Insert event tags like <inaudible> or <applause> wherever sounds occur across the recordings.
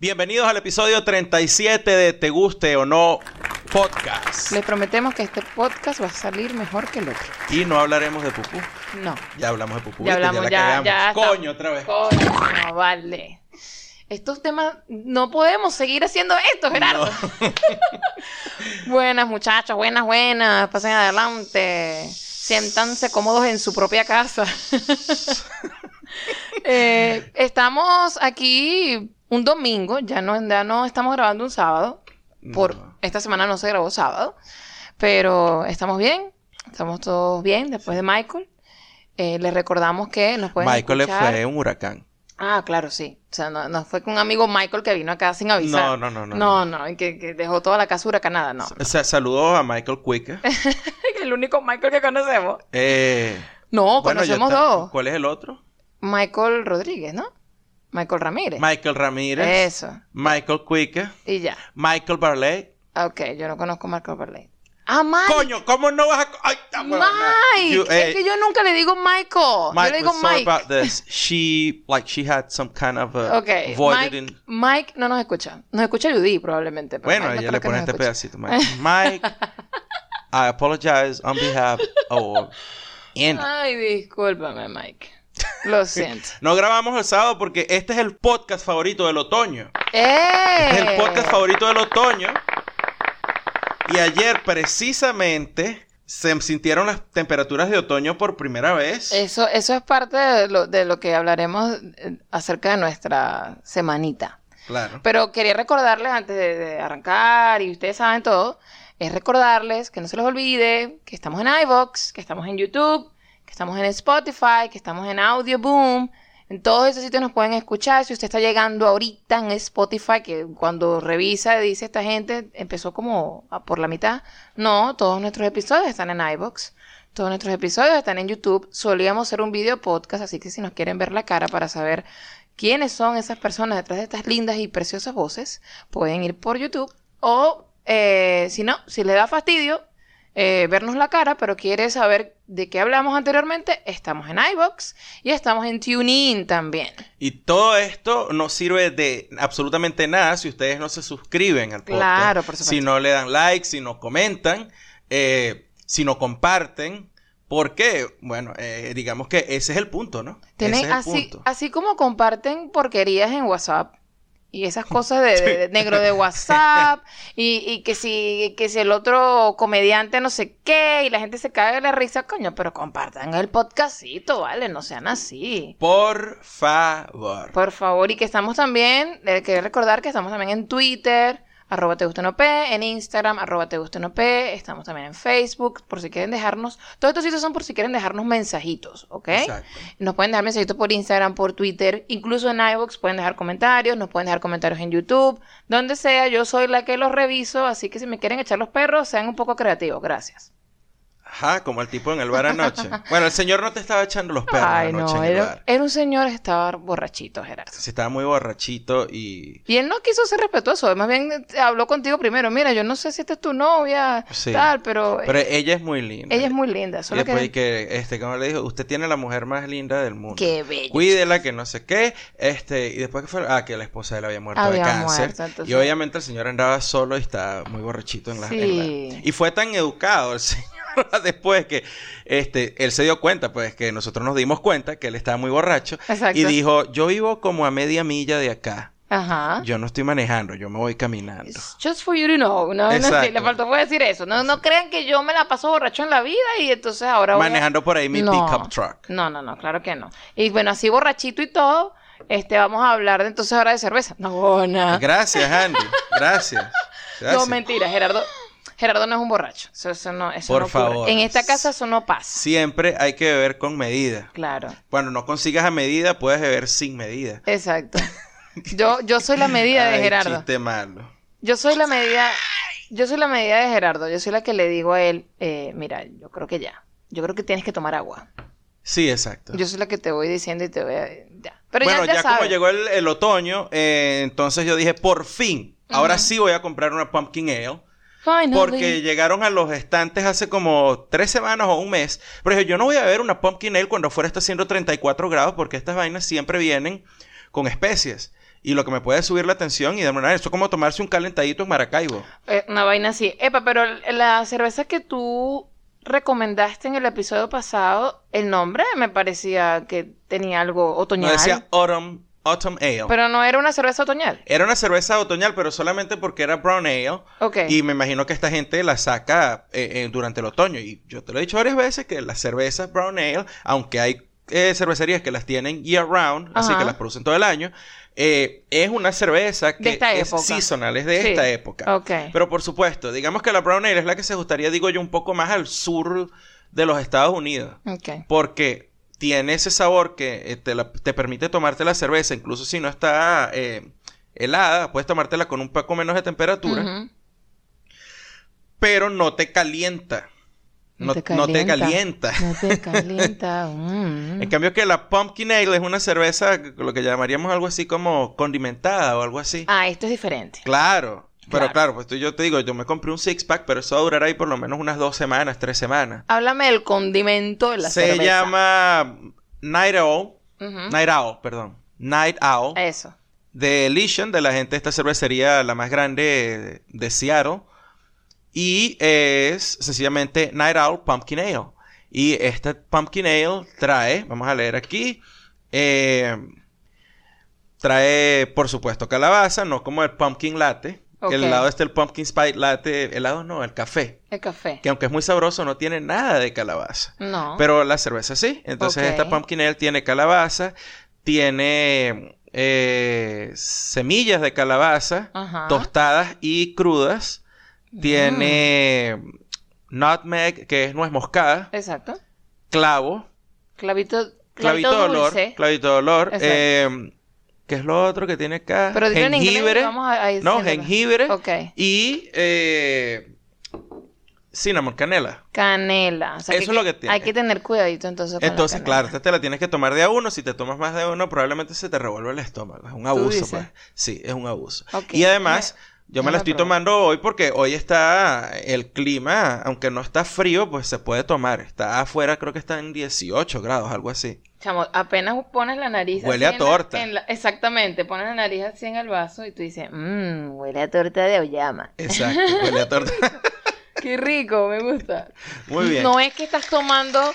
Bienvenidos al episodio 37 de Te Guste o No Podcast. Les prometemos que este podcast va a salir mejor que el otro. Y no hablaremos de pupú. No. Ya hablamos de pupú. Ya ¿viste? hablamos, la ya, ya. está. Coño, otra vez. Coño, no vale. Estos temas, no podemos seguir haciendo esto, Gerardo. <laughs> buenas, muchachos, buenas, buenas. Pasen adelante. Siéntanse cómodos en su propia casa. <laughs> Eh, estamos aquí un domingo, ya no, ya no estamos grabando un sábado. Por No. esta semana no se grabó sábado, pero estamos bien, estamos todos bien después de Michael. Eh, les recordamos que nos pueden Michael escuchar- fue un huracán. Ah, claro, sí. O sea, no, no fue con un amigo Michael que vino acá sin avisar. No, no, no, no, No, no, y que, que dejó toda la casa huracanada, no. O sea, saludos a Michael Quicker. <laughs> El único Michael que conocemos. Eh, No, bueno, conocemos dos. ¿Cuál es el otro? Michael Rodríguez, ¿no? Michael Ramírez. Michael Ramírez. Eso. Michael Quicker. Y ya. Michael Barley. Ok, yo no conozco a Michael Barley. Ah, Mike. Coño, ¿cómo no vas a.? Ay. Mike. You, eh, es que yo nunca le digo Michael. yo le digo was sorry Mike. about this. She, like, she had some kind of a Ok, voided Mike, in. Mike no nos escucha. Nos escucha Judy probablemente. pero Bueno, Mike no ella creo le pone este escuche. pedacito. Mike, Mike, <laughs> I apologize on behalf of Andy. Ay, discúlpame, Mike. Lo <laughs> siento. No grabamos el sábado porque este es el podcast favorito del otoño. ¡Eh! Este es el podcast favorito del otoño. Y ayer, precisamente, se sintieron las temperaturas de otoño por primera vez. Eso, eso es parte de lo, de lo que hablaremos eh, acerca de nuestra semanita. Claro. Pero quería recordarles antes de, de arrancar, y ustedes saben todo, es recordarles que no se les olvide que estamos en iVoox, que estamos en YouTube, estamos en Spotify, que estamos en Audio Boom. En todos esos sitios nos pueden escuchar. Si usted está llegando ahorita en Spotify, que cuando revisa dice esta gente empezó como por la mitad. No, todos nuestros episodios están en iVoox. Todos nuestros episodios están en YouTube. Solíamos hacer un video podcast, así que si nos quieren ver la cara para saber quiénes son esas personas detrás de estas lindas y preciosas voces, pueden ir por YouTube. O, eh, si no, si le da fastidio eh, vernos la cara, pero quiere saber de qué hablamos anteriormente, estamos en iBox y estamos en TuneIn también. Y todo esto no sirve de absolutamente nada si ustedes no se suscriben al podcast. Claro, por supuesto. Si no le dan like, si no comentan, eh, si no comparten. ¿Por qué? Bueno, eh, digamos que ese es el punto, ¿no? Tienen ese es el así, punto. así como comparten porquerías en WhatsApp y esas <laughs> cosas de, de- de negro de WhatsApp y, y que si que si el otro comediante no sé qué y la gente se cae de la risa, coño, pero compartan el podcastito, ¿vale? No sean así. Por favor. Por favor, y que estamos también, eh, quería recordar que estamos también en Twitter, arroba te gusta en Instagram, arroba te gusta estamos también en Facebook, por si quieren dejarnos, todos estos sitios son por si quieren dejarnos mensajitos, ¿ok? Exacto. Nos pueden dejar mensajitos por Instagram, por Twitter, incluso en iVoox pueden dejar comentarios, nos pueden dejar comentarios en YouTube, donde sea, yo soy la que los reviso, así que si me quieren echar los perros, sean un poco creativos, gracias. Ajá, como el tipo en el bar anoche. bueno, el señor no te estaba echando los perros Ay, anoche no, en el era, bar. era un señor que estaba borrachito, Gerardo. Sí, estaba muy borrachito y... Y él no quiso ser respetuoso, más bien eh, habló contigo primero. Mira, yo no sé si esta es tu novia, Sí. tal, pero, Pero ella es muy linda. ella es muy linda. Y Solo después que... que, este, como le dijo, usted tiene la mujer más linda del mundo. Qué bello. Cuídela, que no sé qué. Este, y después que fue, ah, que la esposa de él había muerto Había de cáncer. muerto, entonces- Y obviamente el señor andaba solo y estaba muy borrachito en la, en la- Sí. Y fue tan educado el señor <laughs> después que este, él se dio cuenta, pues, que nosotros nos dimos cuenta que él estaba muy borracho. Exacto. Y dijo, yo vivo como a media milla de acá. Ajá. Yo no estoy manejando, yo me voy caminando. It's Just for you to know. No, no, sí, le faltó fue decir eso. No, no crean que yo me la paso borracho en la vida y entonces ahora voy a- Manejando por ahí mi No. pickup truck. No, no, no, claro que no. Y bueno, así borrachito y todo, este, vamos a hablar de entonces ahora de cerveza. No, no. Gracias, Andy. Gracias. <laughs> Gracias. No, mentira, Gerardo. Gerardo no es un borracho. Eso, eso no, eso Por no favor. En esta casa eso no pasa. Siempre hay que beber con medida. Claro. Cuando no consigas a medida, puedes beber sin medida. Exacto. Yo, yo soy la medida de Ay, Gerardo. chiste malo. Yo soy la medida, yo soy la medida de Gerardo. Yo soy la que le digo a él, eh, mira, yo creo que ya. Yo creo que tienes que tomar agua. Sí, exacto. Yo soy la que te voy diciendo y te voy a... Ya. Pero bueno, ya, ya, ya, como llegó el, el otoño, eh, entonces yo dije, por fin, ahora sí voy a comprar una pumpkin ale. Finally. Porque llegaron a los estantes hace como tres semanas o un mes. Pero dije, yo no voy a beber una pumpkin ale cuando afuera está haciendo 34 grados porque estas vainas siempre vienen con especies. y lo que me puede subir la tensión y demorar. Esto es como tomarse un calentadito en Maracaibo. Eh, una vaina así. Epa, pero la cerveza que tú recomendaste en el episodio pasado, el nombre me parecía que tenía algo No otoñal. decía Autumn, Autumn Ale. Pero no era una cerveza otoñal. Era una cerveza otoñal, pero solamente porque era brown ale. Ok. Y me imagino que esta gente la saca eh, eh, durante el otoño. Y yo te lo he dicho varias veces que las cervezas brown ale, aunque hay eh, cervecerías que las tienen year round, así que las producen todo el año, eh, es una cerveza que esta es época. seasonal, es de Sí. esta época. Ok. Pero por supuesto, digamos que la brown ale es la que se gustaría, digo yo, un poco más al sur de los Estados Unidos. Ok. Porque tiene ese sabor que eh, te, la- te permite tomarte la cerveza, incluso si no está eh, helada, puedes tomártela con un poco menos de temperatura, pero no te calienta. No, no te calienta. No te <laughs> calienta. mm. En cambio que la Pumpkin Ale es una cerveza, lo que llamaríamos algo así como condimentada o algo así. Ah, esto es diferente. Claro. Pero Claro. claro, pues tú- yo te digo, yo me compré un six pack, pero eso va a durar ahí por lo menos unas dos semanas, tres semanas. Háblame del condimento de la Se cerveza. llama Night Owl. Night Owl, perdón, Night Owl. Eso. de Elysian, de la gente de esta cervecería, la más grande de Seattle. Y es sencillamente Night Owl Pumpkin Ale. Y este Pumpkin Ale trae, vamos a leer aquí, eh, trae, por supuesto, calabaza, no como el Pumpkin Latte. El helado este, el Pumpkin Spice Latte, helado no, el café. El café. Que aunque es muy sabroso, no tiene nada de calabaza. No. Pero la cerveza sí. Entonces esta pumpkin ale tiene calabaza, tiene eh, semillas de calabaza, Ajá. tostadas y crudas. Tiene nutmeg, que es nuez moscada, Exacto. clavo, Clavito, clavito de olor, dulce. clavito de olor. Exacto. eh, ¿Qué es lo otro que tiene acá? Pero dilo en inglés. jengibre. Vamos a, a No, jengibre. Y eh, cinnamon, canela. Canela. O sea, Eso es lo que tiene. Hay que tener cuidadito entonces con Entonces, claro, esta te la tienes que tomar de a uno. Si te tomas más de uno, probablemente se te revuelve el estómago. Es un abuso, pues. Sí, es un abuso. Y además, yo me la estoy probar. tomando hoy porque hoy está el clima, aunque no está frío, pues se puede tomar. Está afuera, creo que está en 18 grados, algo así. Chamo, apenas pones la nariz Huele así a en la- torta. en la- exactamente, pones la nariz así en el vaso y tú dices, mmm, huele a torta de oyama. Exacto, <laughs> huele a torta. Qué rico, me gusta. Muy bien. No es que estás tomando,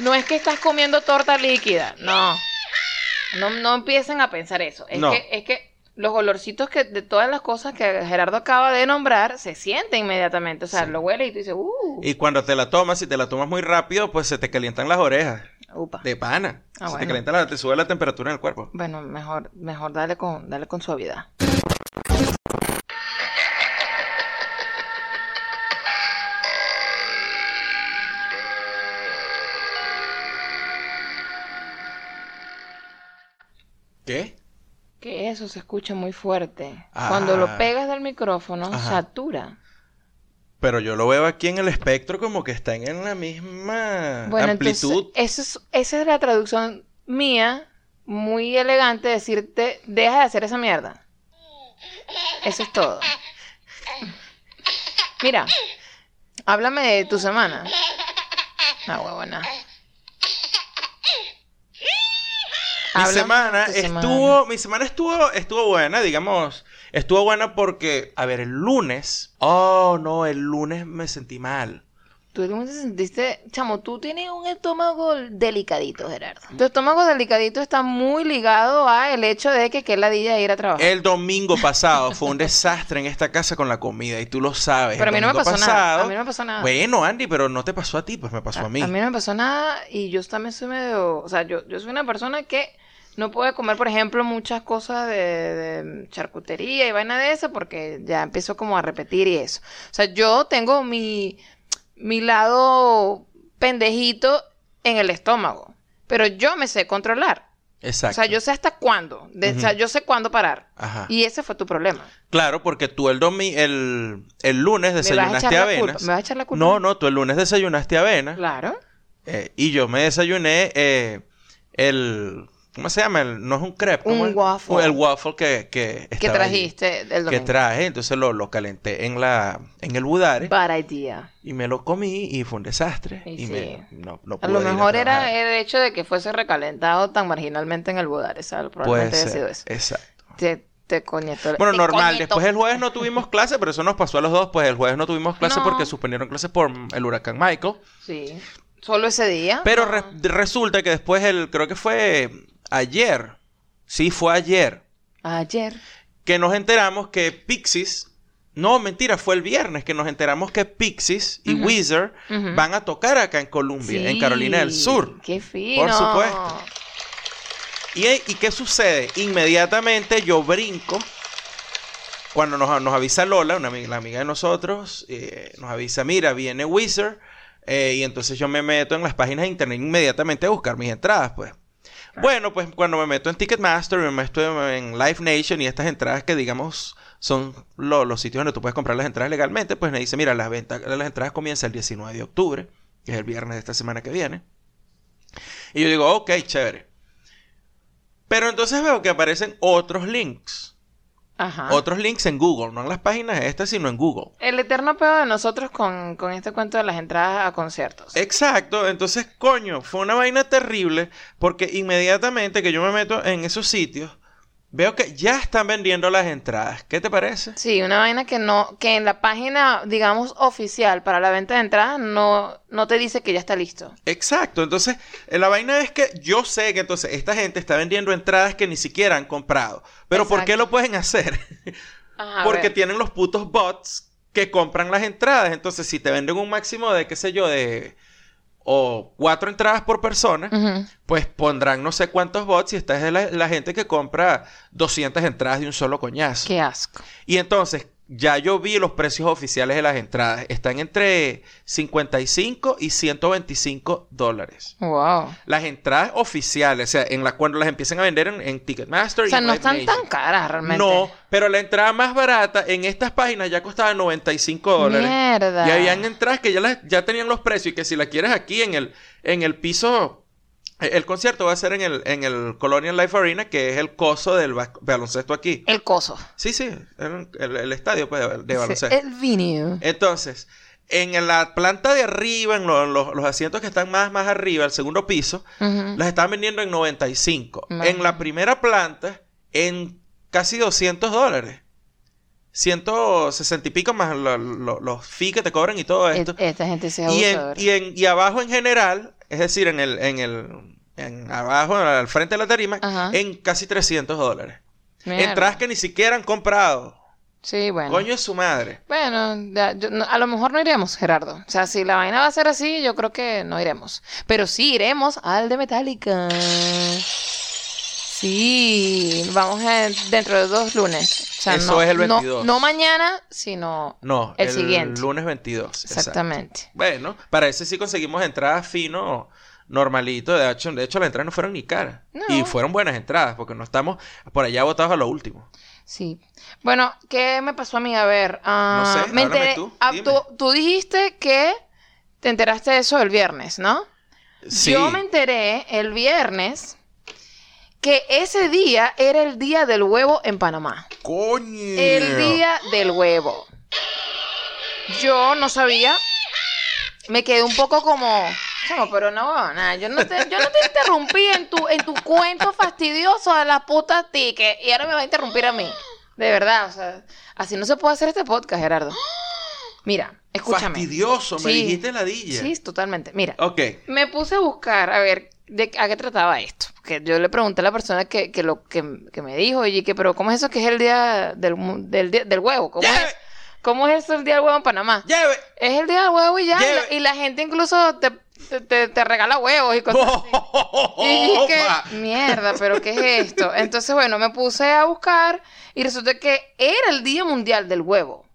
no es que estás comiendo torta líquida, no. No, no empiecen a pensar eso. Es No. que, es que los olorcitos que de todas las cosas que Gerardo acaba de nombrar se sienten inmediatamente. O sea, Sí. lo huele y tú dices, uh, Y cuando te la tomas, si te la tomas muy rápido, pues se te calientan las orejas. upa. De pana. Ah, se te bueno. calienta la, te sube la temperatura en el cuerpo. Bueno, mejor, mejor dale con, dale con suavidad. Eso se escucha muy fuerte. Ah. Cuando lo pegas del micrófono, Ajá. satura. Pero yo lo veo aquí en el espectro como que están en la misma Bueno, amplitud. entonces, eso es- esa es la traducción mía, muy elegante, de decirte, deja de hacer esa mierda. Eso es todo. Mira, háblame de tu semana. Ah, huevona. Mi semana tu estuvo, mi semana estuvo, estuvo buena, digamos, estuvo buena porque, a ver, el lunes, oh no, el lunes me sentí mal. Tú cómo te sentiste, chamo, tú tienes un estómago delicadito, Gerardo. Tu estómago delicadito está muy ligado a el hecho de que qué ladilla ir a trabajar. El domingo pasado fue un desastre en esta casa con la comida y tú lo sabes. Pero a El mí no me pasó nada. pasado- A mí no me pasó nada. Bueno, Andy, pero no te pasó a ti, pues me pasó a, mí. A mí no me pasó nada y yo también soy medio, o sea, yo, yo soy una persona que no puede comer, por ejemplo, muchas cosas de, de charcutería y vaina de eso porque ya empiezo como a repetir y eso. O sea, yo tengo mi, mi lado pendejito en el estómago, pero yo me sé controlar. Exacto. O sea, yo sé hasta cuándo, de- o sea, yo sé cuándo parar. Ajá. Y ese fue tu problema. Claro, porque tú el domi el, el lunes ¿Me vas a desayunaste avenas. ¿Me vas a echar la culpa? No, no, tú el lunes desayunaste avena. Claro. eh, y yo me desayuné eh, el. ¿Cómo se llama? El- no es un crepe. ¿cómo Un es? waffle. El waffle que, que, ¿Qué estaba allí, trajiste el Que domingo? traje, entonces lo, lo calenté en la en el budare Bad idea. y me lo comí y fue un desastre. Y Y, sí. me, no, no A lo mejor era el hecho de que fuese recalentado tan marginalmente en el budar. Esa Puede probablemente haya sido eso. exacto. Te, te coñetó. Bueno, te normal. Después el jueves no tuvimos clase, pero eso nos pasó a los dos. Pues el jueves no tuvimos clase No. porque suspendieron clases por el huracán Michael. Sí. Solo ese día. Pero re- resulta que después el, creo que fue ayer. Sí, fue ayer. Ayer. Que nos enteramos que Pixies. No, mentira, fue el viernes que nos enteramos que Pixies y Ujú. Weezer van a tocar acá en Columbia, en Carolina del Sur. Qué fino. Por supuesto. ¿Y, ¿Y qué sucede? Inmediatamente yo brinco. Cuando nos, nos avisa Lola, una amiga, la amiga de nosotros, eh, nos avisa, mira, viene Wizard. eh, y entonces yo me meto en las páginas de internet inmediatamente a buscar mis entradas, pues. Bueno, pues cuando me meto en Ticketmaster, me meto en Live Nation y estas entradas que digamos son lo- los sitios donde tú puedes comprar las entradas legalmente, pues me dice, mira, las ventas, las entradas comienzan el 19 de octubre, que es el viernes de esta semana que viene. Y yo digo, ok, chévere. Pero entonces veo que aparecen otros links. Ajá. Otros links en Google, no en las páginas estas, sino en Google. El eterno pedo de nosotros con, con este cuento de las entradas a conciertos. Exacto, entonces, coño, fue una vaina terrible porque inmediatamente que yo me meto en esos sitios, veo que ya están vendiendo las entradas. ¿Qué te parece? Sí, una vaina que no, que en la página, digamos, oficial para la venta de entradas no, no te dice que ya está listo. Exacto, entonces eh, la vaina es que yo sé que entonces esta gente está vendiendo entradas que ni siquiera han comprado. Pero ¿por qué lo pueden hacer? <laughs> Ajá, Porque tienen los putos bots que compran las entradas. Entonces, si te venden un máximo de, qué sé yo, de o cuatro entradas por persona, pues pondrán no sé cuántos bots y esta es la, la gente que compra 200 entradas de un solo coñazo. Qué asco. Y entonces, ya yo vi los precios oficiales de las entradas. Están entre 55 y 125 dólares. Wow. Las entradas oficiales, o sea, en la, cuando las empiezan a vender en, en Ticketmaster O sea, no Live están Nation. tan caras realmente. No, pero la entrada más barata en estas páginas ya costaba 95 dólares. Mierda. Y habían entradas que ya, las- ya tenían los precios y que si la quieres aquí en el, en el piso... El concierto va a ser en el, en el Colonial Life Arena, que es el coso del baloncesto aquí. El coso. Sí, sí, el, el- el estadio pues, de, baloncesto. El venue. Entonces, en la planta de arriba, en lo- lo- los asientos que están más, más arriba, el segundo piso, Ujú. las están vendiendo en 95. Imagínate. En la primera planta, en casi 200 dólares. 160 y pico más lo- lo- los fees que te cobran y todo esto. E- Esta gente se es y, en, y, en- y abajo en general, es decir, en el, en el, en abajo, al frente de la tarima, Ajá. en casi 300 dólares. Mierda. Entradas que ni siquiera han comprado. Sí, bueno. Coño es su madre. Bueno, ya, yo- no- a lo mejor no iremos, Gerardo. O sea, si la vaina va a ser así, yo creo que no iremos. Pero sí iremos al de Metallica. Sí, vamos en- dentro de dos lunes. O sea, Eso no, es el no- 22. No, mañana, sino No, el, siguiente. lunes 22. exacto. Exactamente. Bueno, para ese sí conseguimos entradas fino, normalito. De hecho, de hecho las entradas no fueron ni caras. No. Y fueron buenas entradas, porque no estamos por allá botados a lo último. Sí. Bueno, ¿qué me pasó a mí? A ver, ah, No sé, me enteré- tú, ah, tú, tú dijiste que te enteraste de eso el viernes, ¿no? Sí. Yo me enteré el viernes que ese día era el día del huevo en Panamá. ¡Coño! El día del huevo. Yo no sabía. Me quedé un poco como. Chamo, pero no, nada, yo no te, yo no te interrumpí en tu, en tu cuento fastidioso de la puta ticket y ahora me va a interrumpir a mí. De verdad, o sea, así no se puede hacer este podcast, Gerardo. Mira, escúchame. Fastidioso, me Sí. dijiste ladilla. Sí, totalmente. Mira, Ok. me puse a buscar a ver de a qué trataba esto. Porque yo le pregunté a la persona que, que lo que, que me dijo, oye, que, pero ¿cómo es eso que es el día del, mu- del, día- del huevo? ¿Cómo es, ¿Cómo es eso el día del huevo en Panamá? ¡Lleve! Es el día del huevo y ya. y la-. Y la, gente incluso te, te, regala huevos y cosas así. <laughs> Y dije, mierda, pero ¿qué es esto? Entonces, bueno, me puse a buscar y resulta que era el Día Mundial del Huevo.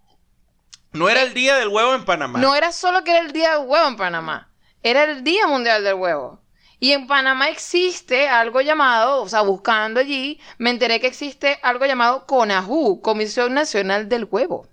No era el día del huevo en Panamá. No era solo que era el Día del Huevo en Panamá, era el Día Mundial del Huevo. Y en Panamá existe algo llamado, o sea, buscando allí, me enteré que existe algo llamado CONAHU, Comisión Nacional del Huevo.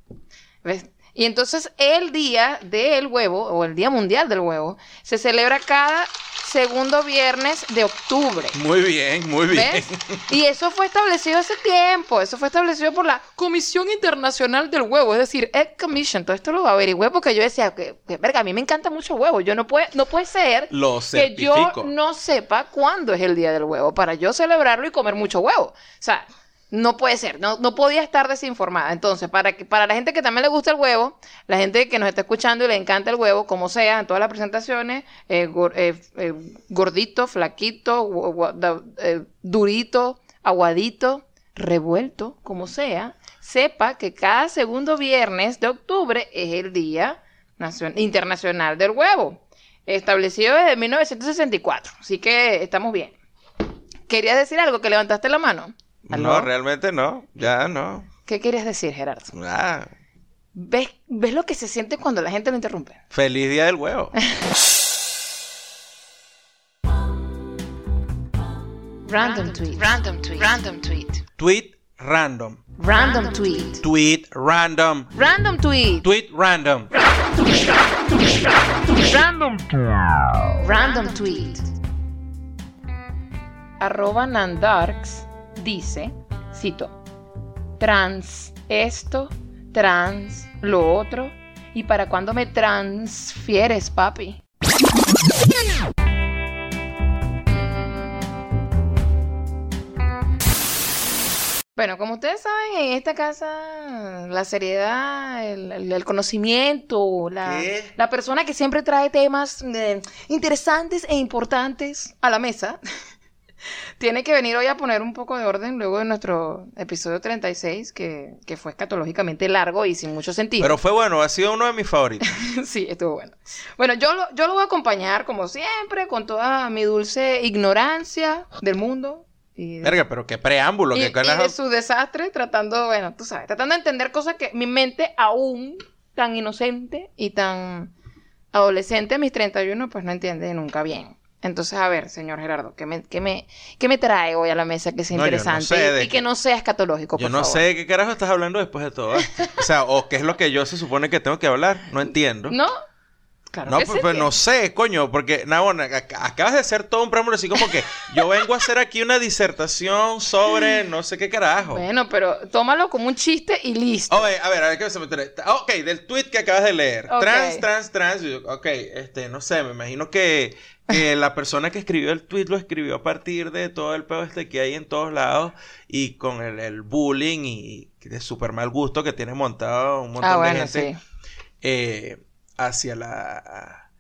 ¿Ves? Y entonces el Día del Huevo, o el Día Mundial del Huevo, se celebra cada segundo viernes de octubre. Muy bien, muy bien. ¿Ves? Y eso fue establecido hace tiempo. Eso fue establecido por la Comisión Internacional del Huevo. Es decir, Egg Commission. Todo esto lo averigüé porque yo decía que, que, verga, a mí me encanta mucho el huevo. Yo no puede, no puede ser Lo que yo no sepa cuándo es el día del huevo para yo celebrarlo y comer mucho huevo. O sea, no puede ser, no, no podía estar desinformada. Entonces, para, que, para la gente que también le gusta el huevo, la gente que nos está escuchando y le encanta el huevo, como sea, en todas las presentaciones, eh, eh, eh, gordito, flaquito, durito, aguadito, revuelto, como sea, sepa que cada segundo viernes de octubre es el Día Nacion- Internacional del Huevo, establecido desde 1964. Así que estamos bien. ¿Querías decir algo? ¿Que levantaste la mano? No, realmente no. Ya no. ¿Qué querías decir, Gerardo? Ah, ¿Ves, ¿Ves lo que se siente cuando la gente lo interrumpe? feliz día del huevo. <laughs> Random tweet. Random tweet. Random tweet. Tweet random. Random tweet. Tweet random. Random tweet. Tweet random. Random Random tweet. Arroba Nandarks dice, cito, trans esto, trans lo otro, y para cuándo me transfieres, papi. Bueno, como ustedes saben, en esta casa la seriedad, el, el- el conocimiento, la, la persona que siempre trae temas eh, interesantes e importantes a la mesa, <laughs> tiene que venir hoy a poner un poco de orden luego de nuestro episodio 36, que, que fue escatológicamente largo y sin mucho sentido. Pero fue bueno, ha sido uno de mis favoritos. <laughs> sí, estuvo bueno. Bueno, yo lo, yo lo voy a acompañar, como siempre, con toda mi dulce ignorancia del mundo. Y de, Verga, pero qué preámbulo, y- qué y de su desastre, tratando, bueno, tú sabes, tratando de entender cosas que mi mente aún tan inocente y tan adolescente, a mis 31, pues no entiende nunca bien. Entonces, a ver, señor Gerardo, ¿qué me, qué me, qué me trae hoy a la mesa que sea No, yo no interesante sé y- de y, qué- que no sea escatológico, Yo por no favor? sé de qué carajo estás hablando después de todo. esto. O sea, o qué es lo que yo se supone que tengo que hablar. No entiendo. ¿No? Claro No, pues, pues, no sé, coño, porque, Nabona, ac- acabas de hacer todo un preámbulo así como que yo vengo a hacer aquí una disertación sobre no sé qué carajo. Bueno, pero tómalo como un chiste y listo. Oye, a ver, a ver, ¿qué se me entere? Ok, del tweet que acabas de leer. Trans, trans, trans. Ok, este, no sé, me imagino que, que <laughs> la persona que escribió el tweet lo escribió a partir de todo el pedo este que hay en todos lados y con el, el bullying y de súper mal gusto que tiene montado un montón ah, de bueno, gente sí. eh, hacia la...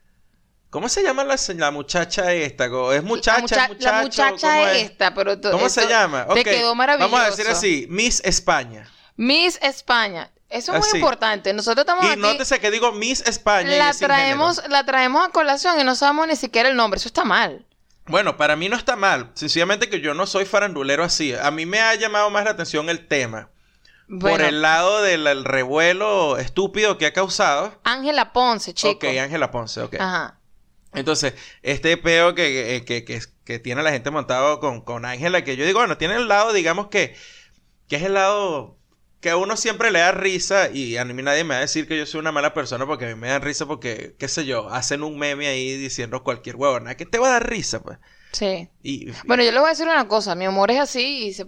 ¿Cómo se llama la, la muchacha esta? ¿Es muchacha, la, mucha- muchacho? la muchacha esta, pero ¿Cómo se llama? Te Ok, quedó maravilloso. Vamos a decir así, Miss España. Miss España. Eso es muy importante. Nosotros estamos Y aquí. nótese que digo Miss España. y la traemos, género. la traemos a colación y no sabemos ni siquiera el nombre. Eso está mal. Bueno, para mí no está mal. Sencillamente que yo no soy farandulero así. A mí me ha llamado más la atención el tema. Bueno, Por el lado del el revuelo estúpido que ha causado. Ángela Ponce, chico. Ok, Ángela Ponce, ok. Ajá. Entonces, este peo que, que, que, que tiene la gente montado con, con Ángela, que yo digo, bueno, tiene el lado, digamos que, que es el lado que a uno siempre le da risa y a mí nadie me va a decir que yo soy una mala persona porque a mí me da risa porque, qué sé yo, hacen un meme ahí diciendo cualquier huevo, nada que te va a dar risa, pues. Sí. Y, Bueno, yo le voy a decir una cosa. Mi humor es así y se-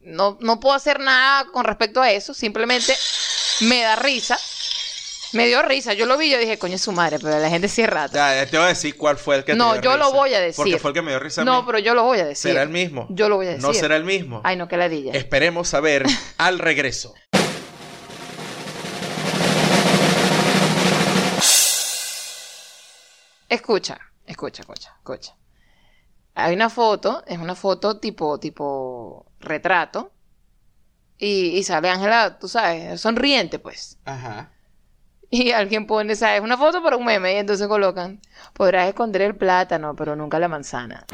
no, no puedo hacer nada con respecto a eso. Simplemente me da risa. Me dio risa. Yo lo vi y yo dije, coño, es su madre, pero la gente sí es rata. ya, ya te voy a decir cuál fue el que te No, dio yo lo voy a decir. Porque fue el que me dio risa a No, pero yo lo voy a decir. ¿Será el mismo? Yo lo voy a decir. No será el mismo. Ay, no, que ladilla. Esperemos saber <laughs> al regreso. Escucha, escucha, escucha, escucha. Hay una foto, es una foto tipo, tipo retrato. Y, y sale Ángela, tú sabes, sonriente, pues. Ajá. Y alguien pone, ¿sabes? Una foto para un meme y entonces colocan, podrás esconder el plátano, pero nunca la manzana.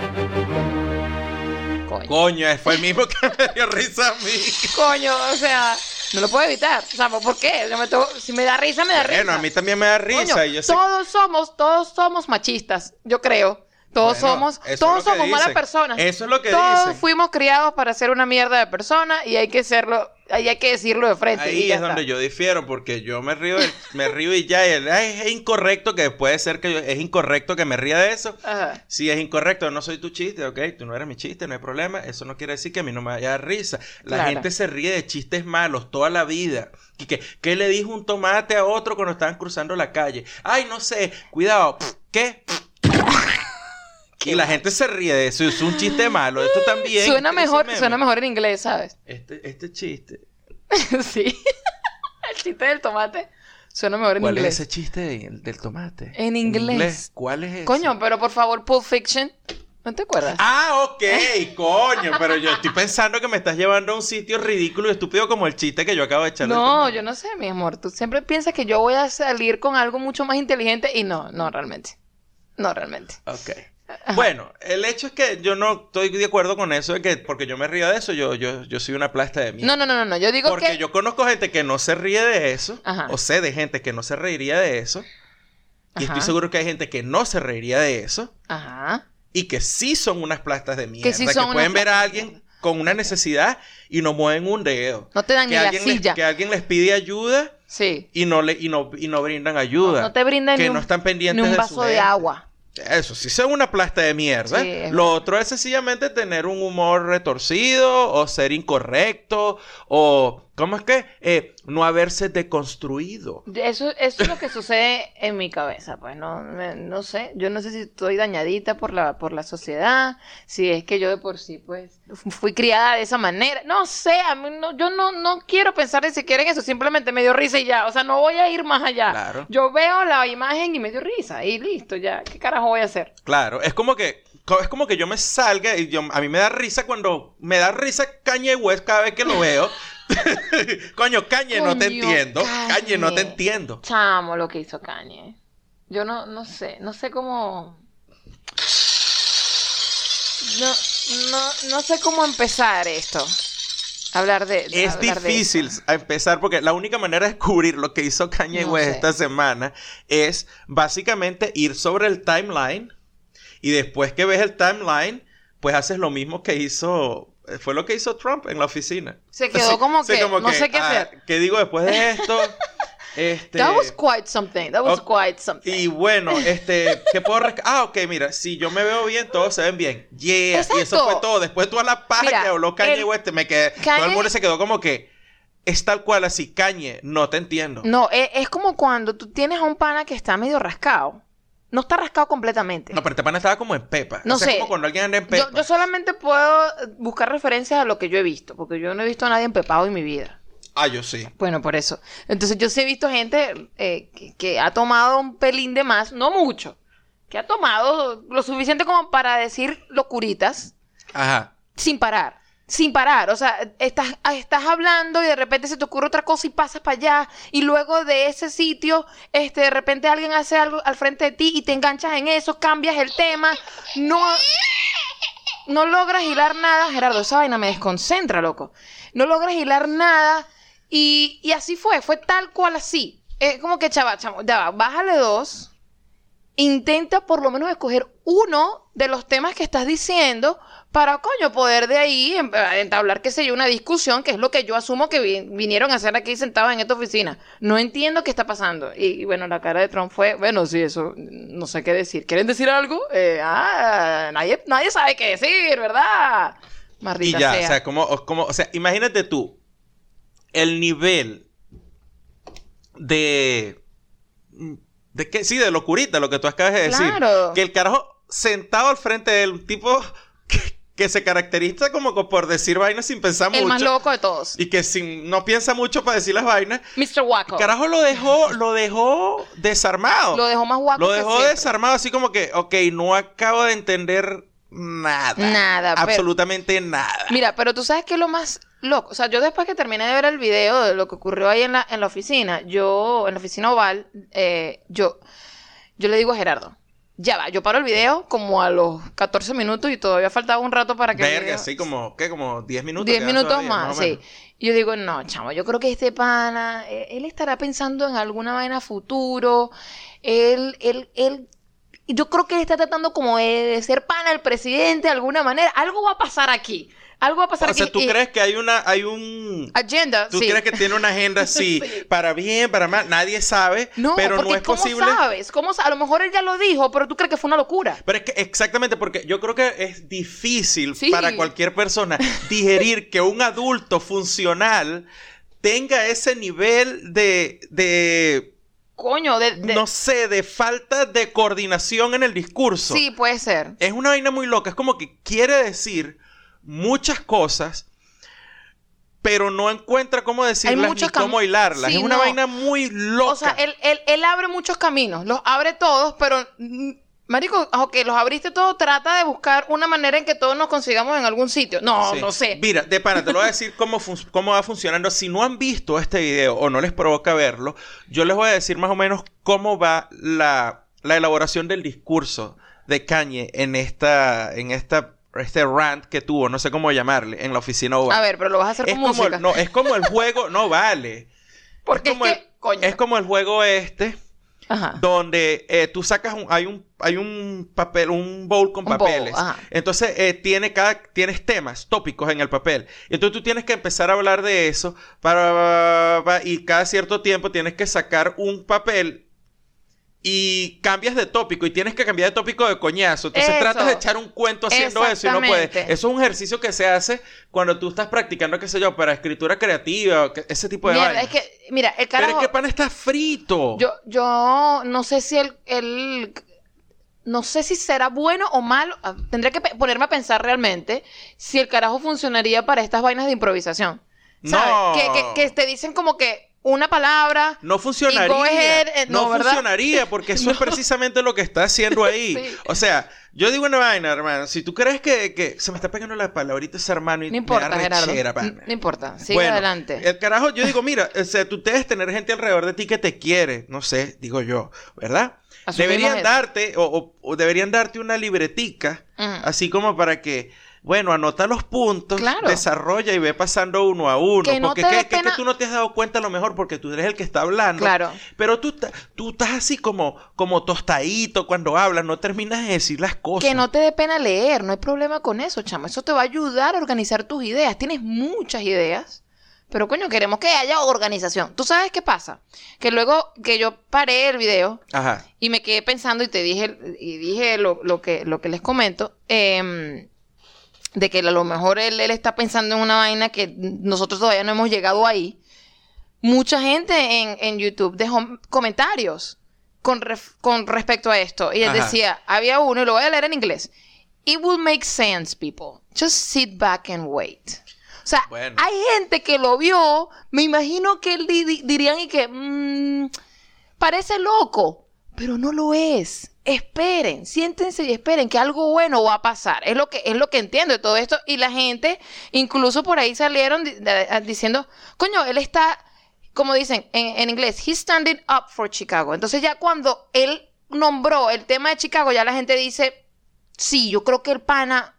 Coño. Coño, fue el mismo que me dio risa a mí. Coño, o sea, no lo puedo evitar. O sea, ¿por qué? Yo me to- si me da risa, me da risa. Bueno, a mí también me da risa. Coño, y yo sé- todos somos, todos somos machistas, yo creo. Todos Bueno, somos, todos somos malas personas. Eso es lo que todos dicen. fuimos criados para ser una mierda de persona y hay que serlo, ahí hay que decirlo de frente. y Ahí ya es donde yo difiero, porque yo me río, del- me río y ya, y el, "Ay, es incorrecto que puede ser que yo, es incorrecto que me ría de eso. Ajá. Si es incorrecto, no soy tu chiste, ok, tú no eres mi chiste, no hay problema. Eso no quiere decir que a mí no me vaya a dar risa. La Claro. gente se ríe de chistes malos toda la vida. Y que, ¿qué le dijo un tomate a otro cuando estaban cruzando la calle? Ay, no sé, cuidado, ¿qué? Y la gente se ríe de eso. Es un chiste malo. Esto también. Suena mejor, suena mejor en inglés, ¿sabes? <laughs> Este, este chiste. <laughs> sí. El chiste del tomate suena mejor en ¿Cuál inglés. es ese chiste del, del tomate? En inglés. ¿Cuál es ese? Coño, pero por favor, Pulp Fiction. ¿No te acuerdas? Ah, ok, <laughs> coño, pero yo estoy pensando que me estás llevando a un sitio ridículo y estúpido como el chiste que yo acabo de echar. no, yo no sé, mi amor. Tú siempre piensas que yo voy a salir con algo mucho más inteligente y no, no realmente. No realmente. Ok. Bueno, el hecho es que yo no estoy de acuerdo con eso de que porque yo me río de eso, yo, yo, yo soy una plasta de mí. No, no, no, no, no. Yo digo Porque que. yo conozco gente que no se ríe de eso, Ajá. o sé de gente que no se reiría de eso, y estoy seguro que hay gente que no se reiría de eso, Ajá. y que sí son unas plastas de mierda, que, sí son pueden unas ver a de alguien con una necesidad y no mueven un dedo. No te dan que, ni la les, silla. que alguien les pide ayuda Sí. y no, le, y no, y no brindan ayuda. No te brindan que ni un, no están pendientes ni un de vaso de gente. agua. Eso, sí son una plasta de mierda. Sí, Lo otro es sencillamente tener un humor retorcido o ser incorrecto o, ¿cómo es que? Eh, no haberse deconstruido. Eso, eso es lo que sucede en mi cabeza, pues no, me- no sé, yo no sé si estoy dañadita por la, por la sociedad, si es que yo de por sí, pues, fui criada de esa manera, no sé, a mí no, yo no, no quiero pensar ni siquiera en eso, simplemente me dio risa y ya, o sea, no voy a ir más allá. Claro. Yo veo la imagen y me dio risa y listo, ya, ¿qué carajo voy a hacer? Claro, es como que es como que yo me salga y yo, a mí me da risa cuando me da risa Kanye West cada vez que lo veo. <laughs> Coño, Kanye, no te entiendo. Kanye, no te entiendo. Chamo lo que hizo Kanye. Yo no, no sé, no sé cómo. No, no, no sé cómo empezar esto. Hablar de. de Es hablar difícil a empezar porque la única manera de descubrir lo que hizo Kanye No West sé. esta semana es básicamente ir sobre el timeline y después que ves el timeline, pues haces lo mismo que hizo, fue lo que hizo Trump en la oficina. Se quedó como que, no sé qué ah, hacer. ¿Qué digo después de esto? este, <laughs> That was quite something. That was quite something. y bueno, este, ¿qué puedo resca- Ah, ok, mira, si yo me veo bien, todos se ven bien. Yeah. Y eso fue todo. Después de toda la paja Mira, que habló Kanye el- West, me quedé. Todo el mundo se quedó como que. Es tal cual así, Kanye, no te entiendo. No, e- es, como cuando tú tienes a un pana que está medio rascado. No está rascado completamente. No, pero este pana estaba como en Pepa. No o sea, sé. como cuando alguien anda en Pepa. Yo, yo solamente puedo eh, buscar referencias a lo que yo he visto, porque yo no he visto a nadie empepado en mi vida. Ah, yo sí. Bueno, por eso. Entonces yo sí he visto gente eh, que, que ha tomado un pelín de más, no mucho, que ha tomado lo suficiente como para decir locuritas Ajá. sin parar. Sin parar, o sea, estás, estás hablando y de repente se te ocurre otra cosa y pasas para allá y luego de ese sitio, este, de repente alguien hace algo al frente de ti y te enganchas en eso, cambias el tema, no, no logras hilar nada, Gerardo, esa vaina me desconcentra, loco. No logras hilar nada y, y así fue, fue tal cual así. Es como que, chaval, chamo, ya va, bájale dos, intenta por lo menos escoger uno de los temas que estás diciendo para, coño, poder de ahí em- entablar, qué sé yo, una discusión, que es lo que yo asumo que vi- vinieron a hacer aquí sentados en esta oficina. No entiendo qué está pasando. Y, y bueno, la cara de Trump fue, bueno, sí, eso, no sé qué decir. ¿Quieren decir algo? Eh, ah, nadie, nadie sabe qué decir, ¿verdad? Y Maldita ya, sea. o sea, como, como, o sea, imagínate tú el nivel de. ¿De qué? Sí, de locurita, lo que tú acabas de decir. Claro. Que el carajo sentado al frente del tipo que, se caracteriza como co- por decir vainas sin pensar El mucho. más loco de todos. Y que sin, no piensa mucho para decir las vainas. Mr. Waco. El carajo lo dejó, lo dejó desarmado. Lo dejó más guapo Lo dejó desarmado, así como que, ok, no acabo de entender nada. Nada, pero- Absolutamente nada. Mira, pero tú sabes que es lo más loco. O sea, yo después que terminé de ver el video de lo que ocurrió ahí en la, en la oficina, yo, en la oficina oval, eh, yo, yo le digo a Gerardo, ya va, yo paro el video como a los 14 minutos y todavía faltaba un rato para que el Verga, video- como, ¿qué? Como 10 minutos. 10 quedan minutos todavía, más, sí. Y yo digo, no, chamo, yo creo que este pana, eh, él estará pensando en alguna vaina futuro. Él, él, él, yo creo que él está tratando como de, ser pana del presidente de alguna manera. Algo va a pasar aquí. Algo va a pasar O aquí. sea, ¿tú crees que hay una, hay un... Agenda, ¿Tú sí. crees que tiene una agenda <laughs> así, Sí. para bien, para mal? Nadie sabe, No, pero porque no es ¿cómo posible. sabes? ¿Cómo sa- A lo mejor él ya lo dijo, pero tú crees que fue una locura. Pero es que exactamente porque yo creo que es difícil Sí. para cualquier persona digerir que un adulto funcional tenga ese nivel de, de coño, de... de- no sé, de falta de coordinación en el discurso. Sí, puede ser. Es una vaina muy loca. Es como que quiere decir muchas cosas, pero no encuentra cómo decirlas ni cómo hilarlas. Sí, es una no. vaina muy loca. O sea, él, él, él abre muchos caminos, los abre todos, pero, mm, marico, ok, los abriste todos, trata de buscar una manera en que todos nos consigamos en algún sitio. No, Sí. no sé. Mira, de pana, te lo voy a <laughs> decir cómo, va funcionando. Si no han visto este video o no les provoca verlo, yo les voy a decir más o menos cómo va la, la elaboración del discurso de Kanye en esta, en esta, este rant que tuvo, no sé cómo llamarle, en la oficina oval. A ver, pero lo vas a hacer es con como música. el, no, es como el juego, no vale. <laughs> Porque es, como que, el- coño. es como el juego este Ajá. donde eh, tú sacas un, hay un hay un papel un bowl con Un papeles ajá. entonces eh, tiene cada tienes temas tópicos en el papel y entonces tú tienes que empezar a hablar de eso para y cada cierto tiempo tienes que sacar un papel y cambias de tópico y tienes que cambiar de tópico de coñazo. Entonces Eso. tratas de echar un cuento haciendo eso y no puedes. Eso es un ejercicio que se hace cuando tú estás practicando, qué sé yo, para escritura creativa, ese tipo de Mierda, vaina. es que, mira, el Pero carajo... es que el pan está frito. Yo, yo no sé si él, él- no sé si será bueno o malo. Ah, Tendré que ponerme a pensar realmente si el carajo funcionaría para estas vainas de improvisación. ¿Sabes? No. Que, que, que te dicen como que una palabra. No funcionaría. ahead, eh, no funcionaría porque eso es <laughs> precisamente lo que está haciendo ahí. <laughs> Sí. O sea, yo digo una vaina, hermano. Si tú crees que, que se me está pegando la palabrita ese hermano y No importa, me da Gerardo. rechera, No, pana. no importa. Sigue Bueno, adelante. El carajo, yo digo, mira, o sea, tú debes tener gente alrededor de ti que te quiere, no sé, digo yo, ¿verdad? Asumimos deberían eso. darte, o, o- o deberían darte una libretica, así como para que, bueno, anota los puntos, Claro. desarrolla y ve pasando uno a uno. Que no porque te que, que- tú no te has dado cuenta a lo mejor porque tú eres el que está hablando. Claro. Pero tú, tú estás así como, como tostadito cuando hablas, no terminas de decir las cosas. Que no te dé pena leer, no hay problema con eso, chamo. Eso te va a ayudar a organizar tus ideas. Tienes muchas ideas, pero coño, queremos que haya organización. ¿Tú sabes qué pasa? Que luego que yo paré el video Ajá. y me quedé pensando y te dije, y dije lo, lo que, lo que les comento, em, de que a lo mejor él, él está pensando en una vaina que nosotros todavía no hemos llegado ahí. Mucha gente en, en YouTube dejó comentarios con, ref- con respecto a esto. Y él Ajá. decía, había uno, y lo voy a leer en inglés. It will make sense, people. Just sit back and wait. O sea, Bueno. hay gente que lo vio, me imagino que di- di- dirían y que, "Mm, parece loco, pero no lo es. Esperen, siéntense y esperen que algo bueno va a pasar. Es lo que es lo que entiendo de todo esto y la gente incluso por ahí salieron diciendo, "Coño, él está como dicen en, en inglés, he's standing up for Chicago." Entonces ya cuando él nombró el tema de Chicago, ya la gente dice, "Sí, yo creo que el pana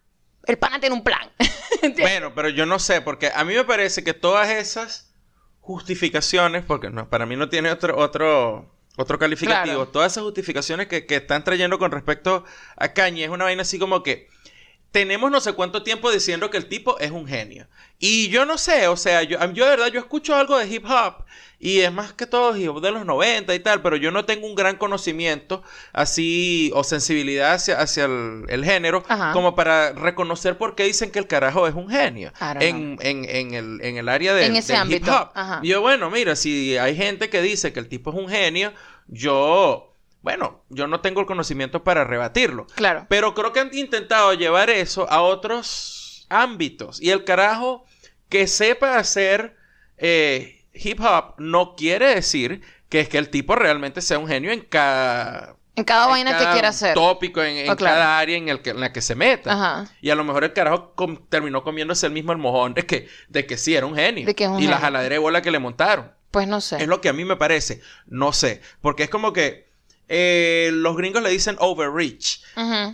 el pana tiene un plan." <laughs> Bueno, pero yo no sé, porque a mí me parece que todas esas justificaciones, porque no, para mí no tiene otro, otro, otro calificativo, Claro. todas esas justificaciones que, que están trayendo con respecto a Kanye es una vaina así como que tenemos no sé cuánto tiempo diciendo que el tipo es un genio. Y yo no sé, o sea, yo, yo de verdad, yo escucho algo de hip hop y es más que todo hip hop de los 90 y tal, pero yo no tengo un gran conocimiento así o sensibilidad hacia, hacia el, el género Ajá. como para reconocer por qué dicen que el carajo es un genio en, en, en el, en el área del ámbito, hip hop. ajá. Y yo, bueno, mira, si hay gente que dice que el tipo es un genio, yo, bueno, yo no tengo el conocimiento para rebatirlo. Claro. Pero creo que han intentado llevar eso a otros ámbitos. Y el carajo que sepa hacer eh, hip hop no quiere decir que es que el tipo realmente sea un genio en cada, En cada en vaina que quiera hacer. tópico, en, en Oh, claro. cada área en, el que, en la que se meta. Ajá. Y a lo mejor el carajo com- terminó comiéndose el mismo el mojón de que, de que sí era un genio. De que es un y la jaladera de bola que le montaron. Pues no sé. Es lo que a mí me parece. No sé. Porque es como que eh, los gringos le dicen overreach.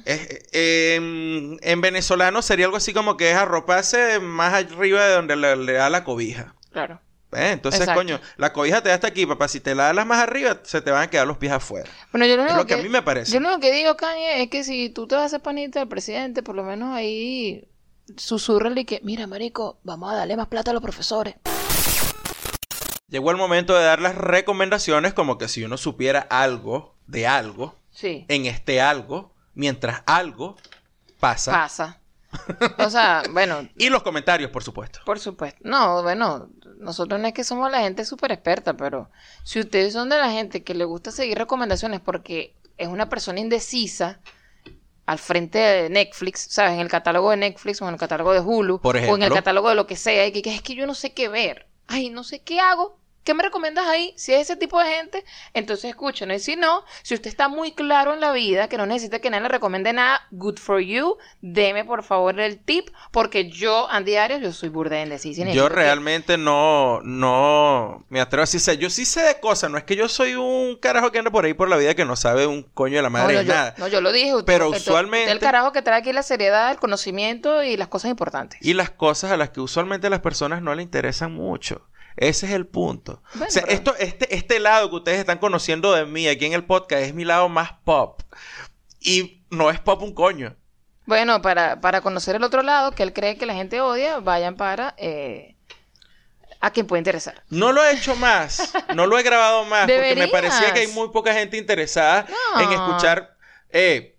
Eh, en, en venezolano sería algo así como que es arroparse más arriba de donde le, le da la cobija. Claro. ¿Eh? Entonces, Exacto. coño, la cobija te da hasta aquí, papá. Si te la das más arriba, se te van a quedar los pies afuera. Bueno, yo lo Es lo que a mí me parece. Yo lo que digo, Kanye, es que si tú te vas a hacer panita del presidente, por lo menos ahí susurrale que, mira, marico, vamos a darle más plata a los profesores. Llegó el momento de dar las recomendaciones, como que si uno supiera algo de algo, Sí. en este algo, mientras algo pasa, Pasa. O sea, <laughs> bueno, Y los comentarios, por supuesto. por supuesto. No, bueno, nosotros no es que somos la gente súper experta, pero si ustedes son de la gente que le gusta seguir recomendaciones porque es una persona indecisa al frente de Netflix, ¿sabes? En el catálogo de Netflix o en el catálogo de Hulu Por o en el ejemplo. catálogo de lo que sea, y que es que yo no sé qué ver. Ay, no sé qué hago. ¿Qué me recomiendas ahí? Si es ese tipo de gente, entonces escúchenos. Y si no, si usted está muy claro en la vida, que no necesita que nadie le recomiende nada, good for you, deme por favor el tip, porque yo, Andy Arias, yo soy burda de indecisa. y Yo que- realmente no, no me atrevo a decir, yo sí sé de cosas, no es que yo soy un carajo que anda por ahí por la vida que no sabe un coño de la madre no, de yo, nada. no, yo lo dije. usted- Pero usted- usualmente- usted El carajo que trae aquí la seriedad, el conocimiento y las cosas importantes. Y las cosas a las que usualmente a las personas no le interesan mucho. Ese es el punto. Bueno, o sea, pero- esto, este, este lado que ustedes están conociendo de mí aquí en el podcast es mi lado más pop. Y no es pop un coño. Bueno, para, para conocer el otro lado, que él cree que la gente odia, vayan para eh, a quien puede interesar. No lo he hecho más, no lo he grabado más, porque me parecía que hay muy poca gente interesada No. en escuchar, eh,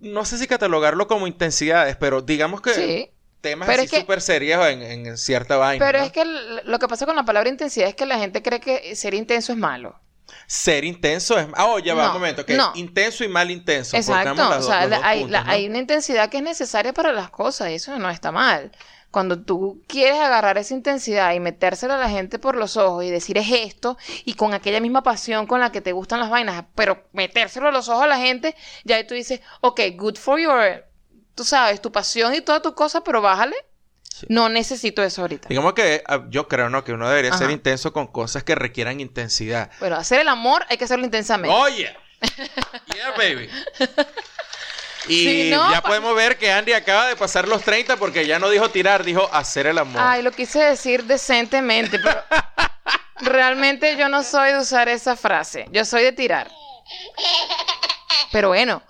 no sé si catalogarlo como intensidades, pero digamos que Sí. Temas Pero así es que- súper serios en, en cierta vaina. Pero ¿no? es que lo que pasa con la palabra intensidad es que la gente cree que ser intenso es malo. Ser intenso es... Ah, oye, va, No, un momento, que no. intenso y mal intenso. Exacto. cortamos las O sea, la- hay, puntos, la- ¿no? hay una intensidad que es necesaria para las cosas y eso no está mal. Cuando tú quieres agarrar esa intensidad y metérsela a la gente por los ojos y decir es esto y con aquella misma pasión con la que te gustan las vainas, pero metérselo a los ojos a la gente, ya tú dices, ok, good for your, tú sabes, tu pasión y todas tus cosas, pero bájale. Sí. No necesito eso ahorita. Digamos que ah, yo creo, ¿no? Que uno debería ser intenso con cosas que requieran intensidad. Pero hacer el amor hay que hacerlo intensamente. Oye. <laughs> Yeah, baby. Y no, ya podemos ver que Andy acaba de pasar los 30 porque ya no dijo tirar, dijo hacer el amor. Ay, lo quise decir decentemente, pero <laughs> realmente yo no soy de usar esa frase. Yo soy de tirar. Pero bueno,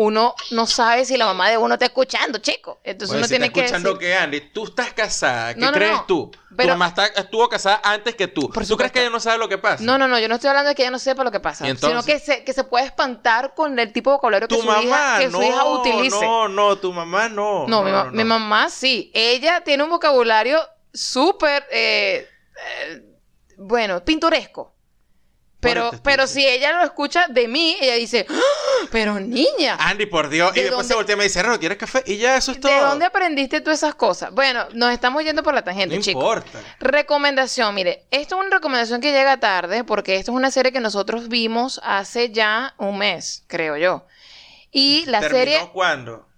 uno no sabe si la mamá de uno está escuchando, chico. Entonces uno si tiene está que escuchando decir, que Andy, tú estás casada, ¿qué No, no, crees no. tú? Pero- tu mamá está- estuvo casada antes que tú. Por ¿Tú crees que ella no sabe lo que pasa? No, no, no, yo no estoy hablando de que ella no sepa lo que pasa, sino que se, que se puede espantar con el tipo de vocabulario que, su, mamá, hija, que no, su hija utilice. no, no, tu mamá no. No, mi, ma- mi mamá sí. Ella tiene un vocabulario súper, eh, eh, bueno, pintoresco. Pero, Bueno, te estoy pero si ella lo escucha de mí, ella dice, ¡Ah! pero niña, Andy, por Dios. Y ¿De después se voltea y me dice, "Raro, ¿quieres café? Y ya, eso es todo. ¿de dónde aprendiste tú esas cosas? Bueno, nos estamos yendo por la tangente, No chicos. importa. Recomendación, mire, esto es una recomendación que llega tarde porque esto es una serie que nosotros vimos hace ya un mes, creo yo. Y la ¿Terminó serie, cuándo?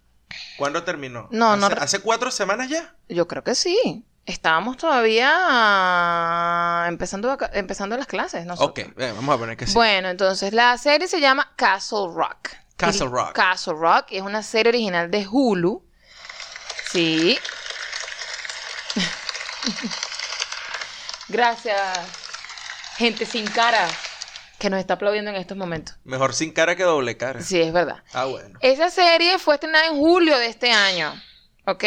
¿Cuándo terminó? No, no ¿Hace, re- ¿Hace cuatro semanas ya? yo creo que sí. Estábamos todavía ah, empezando, empezando las clases, nosotros. Ok, eh, vamos a poner que sí. Bueno, entonces la serie se llama Castle Rock. Castle Rock. Castle Rock es una serie original de Hulu. Sí. <laughs> Gracias, gente sin cara que nos está aplaudiendo en estos momentos. Mejor sin cara que doble cara. Sí, es verdad. Ah, bueno. Esa serie fue estrenada en julio de este año, ¿ok?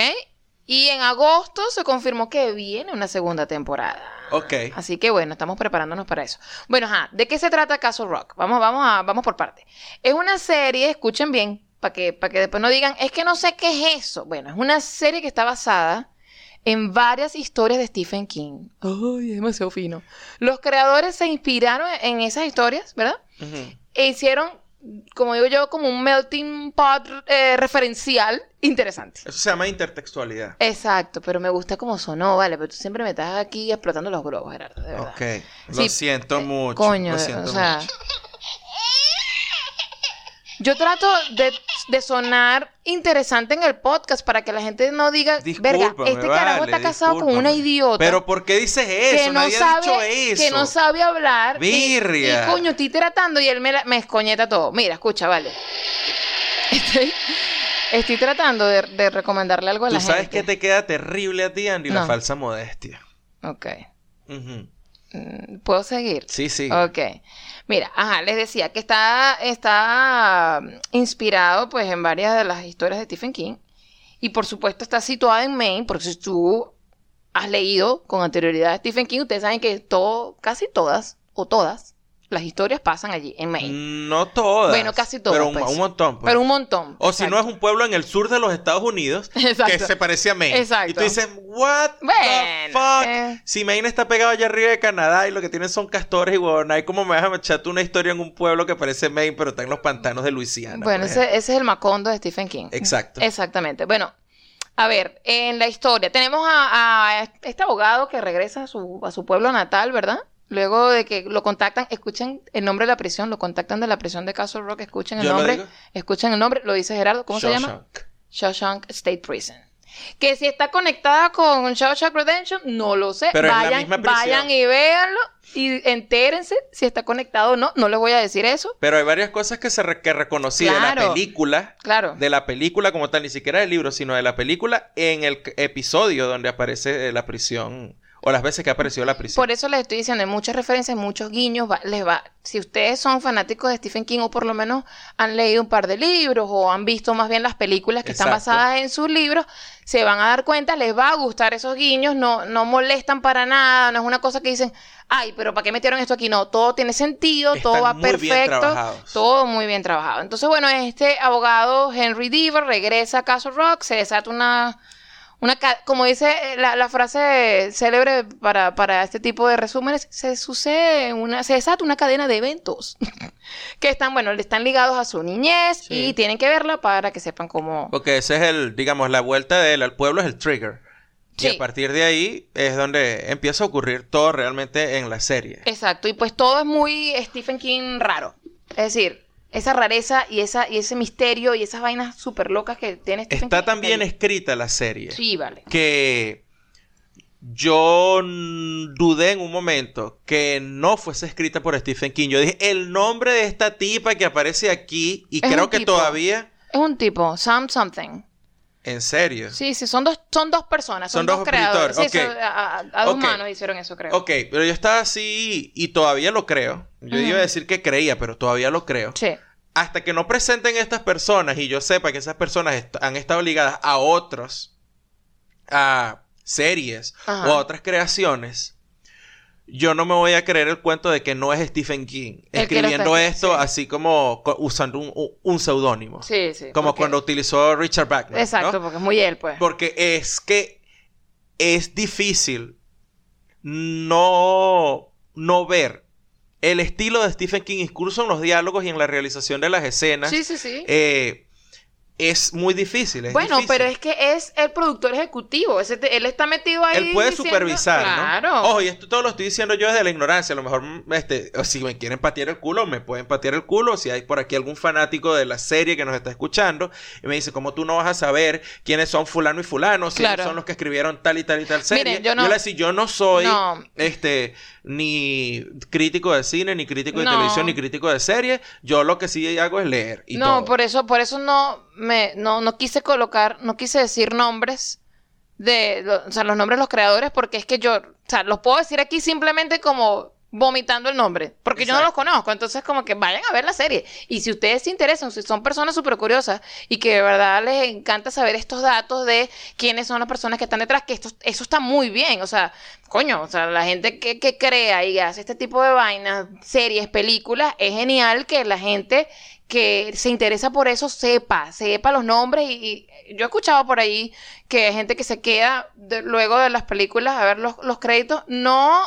Y en agosto se confirmó que viene una segunda temporada. Ok. Así que bueno, estamos preparándonos para eso. Bueno, ajá, ¿de qué se trata Castle Rock? Vamos, vamos, a, vamos por parte. Es una serie, escuchen bien, para que, para que después no digan, es que no sé qué es eso. Bueno, es una serie que está basada en varias historias de Stephen King. Ay, es demasiado fino. Los creadores se inspiraron en esas historias, ¿verdad? Ujú. E hicieron, como digo yo, como un melting pot eh, referencial interesante. Eso se llama intertextualidad. Exacto, pero me gusta como sonó, vale, pero tú siempre me estás aquí explotando los globos, Gerardo, de verdad. Ok. Lo Sí, siento eh, mucho. Coño, lo o siento sea. mucho. Yo trato de, de sonar interesante en el podcast para que la gente no diga, verga, este carajo vale, está casado con una idiota. Pero ¿por qué dices eso? que no Nadie sabe, ha dicho eso. que no sabe hablar. Birria. Y, coño, estoy tratando y él me, la- me escoñeta todo. Mira, escucha, vale. Estoy, estoy tratando de, de recomendarle algo a Tú la sabes gente. que te queda terrible a ti, Andy, la falsa modestia. Ok. Mm, ¿Puedo seguir? Sí, sí. Ok. Mira, ajá, les decía que está, está mm, inspirado pues en varias de las historias de Stephen King. Y por supuesto está situado en Maine, porque si tú has leído con anterioridad a Stephen King, ustedes saben que todo, casi todas, o todas, las historias pasan allí, en Maine. No todas. Bueno, casi todas, Pero un, pues. un montón. pues. Pero un montón. O si no es un pueblo en el sur de los Estados Unidos <laughs> Exacto. que se parece a Maine. Exacto. Y tú dices, what the Bueno, fuck? eh. Si Maine está pegado allá arriba de Canadá y lo que tienen son castores y huevonay, ¿cómo me vas a echar tú una historia en un pueblo que parece Maine pero está en los pantanos de Luisiana? Bueno, ese, ejemplo? ese es el Macondo de Stephen King. Exacto. Exactamente. Bueno, a ver, en la historia tenemos a, a este abogado que regresa a su, a su pueblo natal, ¿verdad? Luego de que lo contactan, escuchen el nombre de la prisión, lo contactan de la prisión de Castle Rock, escuchen el Yo nombre, escuchen el nombre, lo dice Gerardo, ¿cómo se llama? Shawshank. State Prison. Que si está conectada con Shawshank Redemption, no lo sé. Pero es la vayan, misma prisión. vayan y véanlo y entérense si está conectado o no. No les voy a decir eso. Pero hay varias cosas que se re- que reconocí de la Claro. película. Claro. De la película como tal, ni siquiera del libro, sino de la película en el episodio donde aparece eh, la prisión. O las veces que ha aparecido la prisión. Por eso les estoy diciendo, hay muchas referencias, muchos guiños, va- les va. Si ustedes son fanáticos de Stephen King o por lo menos han leído un par de libros o han visto más bien las películas que están basadas en sus libros, se van a dar cuenta, les va a gustar esos guiños, no, no molestan para nada, no es una cosa que dicen, ay, pero ¿para qué metieron esto aquí? No, todo tiene sentido, todo va muy bien perfecto, trabajados. todo muy bien trabajado. Entonces, bueno, este abogado Henry Deaver regresa a Castle Rock, se desata una una como dice eh, la, la frase célebre para, para este tipo de resúmenes, se sucede una, se desata una cadena de eventos <laughs> que están, bueno, le están ligados a su niñez Sí. y tienen que verla para que sepan cómo. Porque ese es el, digamos, la vuelta de él al pueblo es el trigger. Y a partir de ahí es donde empieza a ocurrir todo realmente en la serie. Exacto, y pues todo es muy Stephen King raro. Es decir, esa rareza y esa y ese misterio y esas vainas súper locas que tiene Stephen Está tan bien escrita la serie Sí, vale. que yo dudé en un momento que no fuese escrita por Stephen King. Yo dije, el nombre de esta tipa que aparece aquí y Es creo que tipo. todavía, Es un tipo, Sam Something. En serio. Sí, sí, son dos, son dos personas, son, Son dos, dos creadores. Sí, a, a- dos manos hicieron eso, creo. Ok, pero yo estaba así y todavía lo creo. Yo iba a decir que creía, pero todavía lo creo. Sí. hasta que no presenten estas personas y yo sepa que esas personas est- han estado ligadas a otros, a series Ajá. o a otras creaciones, yo no me voy a creer el cuento de que no es Stephen King escribiendo esto sí. así como co- usando un, un- un seudónimo. Sí, sí. como porque- cuando utilizó Richard Bachman. Exacto, ¿no? porque es muy él, pues. Porque es que es difícil no, no ver el estilo de Stephen King, incluso en los diálogos y en la realización de las escenas. Sí, sí, sí. eh, es muy difícil. es bueno, difícil. pero es que es el productor ejecutivo. Ese te- él está metido ahí. Él puede diciendo- supervisar, Claro. ¿no? Ojo, y esto todo lo estoy diciendo yo desde la ignorancia. A lo mejor, mm, este, si me quieren patear el culo, me pueden patear el culo. Si hay por aquí algún fanático de la serie que nos está escuchando y me dice, ¿cómo tú no vas a saber quiénes son fulano y fulano? Si Claro. son los que escribieron tal y tal y tal serie. Miren, yo no- le voy a decir, yo no soy, No. este, ni crítico de cine, ni crítico de No. televisión, ni crítico de serie. Yo lo que sí hago es leer. Y no, todo. por eso, por eso no me, no, no quise colocar, no quise decir nombres de, lo- o sea, los nombres de los creadores, porque es que yo, o sea, los puedo decir aquí simplemente como vomitando el nombre, porque yo no los conozco, entonces como que vayan a ver la serie. Y si ustedes se interesan, si son personas súper curiosas y que de verdad les encanta saber estos datos de quiénes son las personas que están detrás, que esto, eso está muy bien, o sea, coño, o sea, la gente que, que crea y hace este tipo de vainas, series, películas, es genial que la gente que se interesa por eso sepa, sepa los nombres. Y, y yo he escuchado por ahí que hay gente que se queda de- luego de las películas a ver los, los créditos, no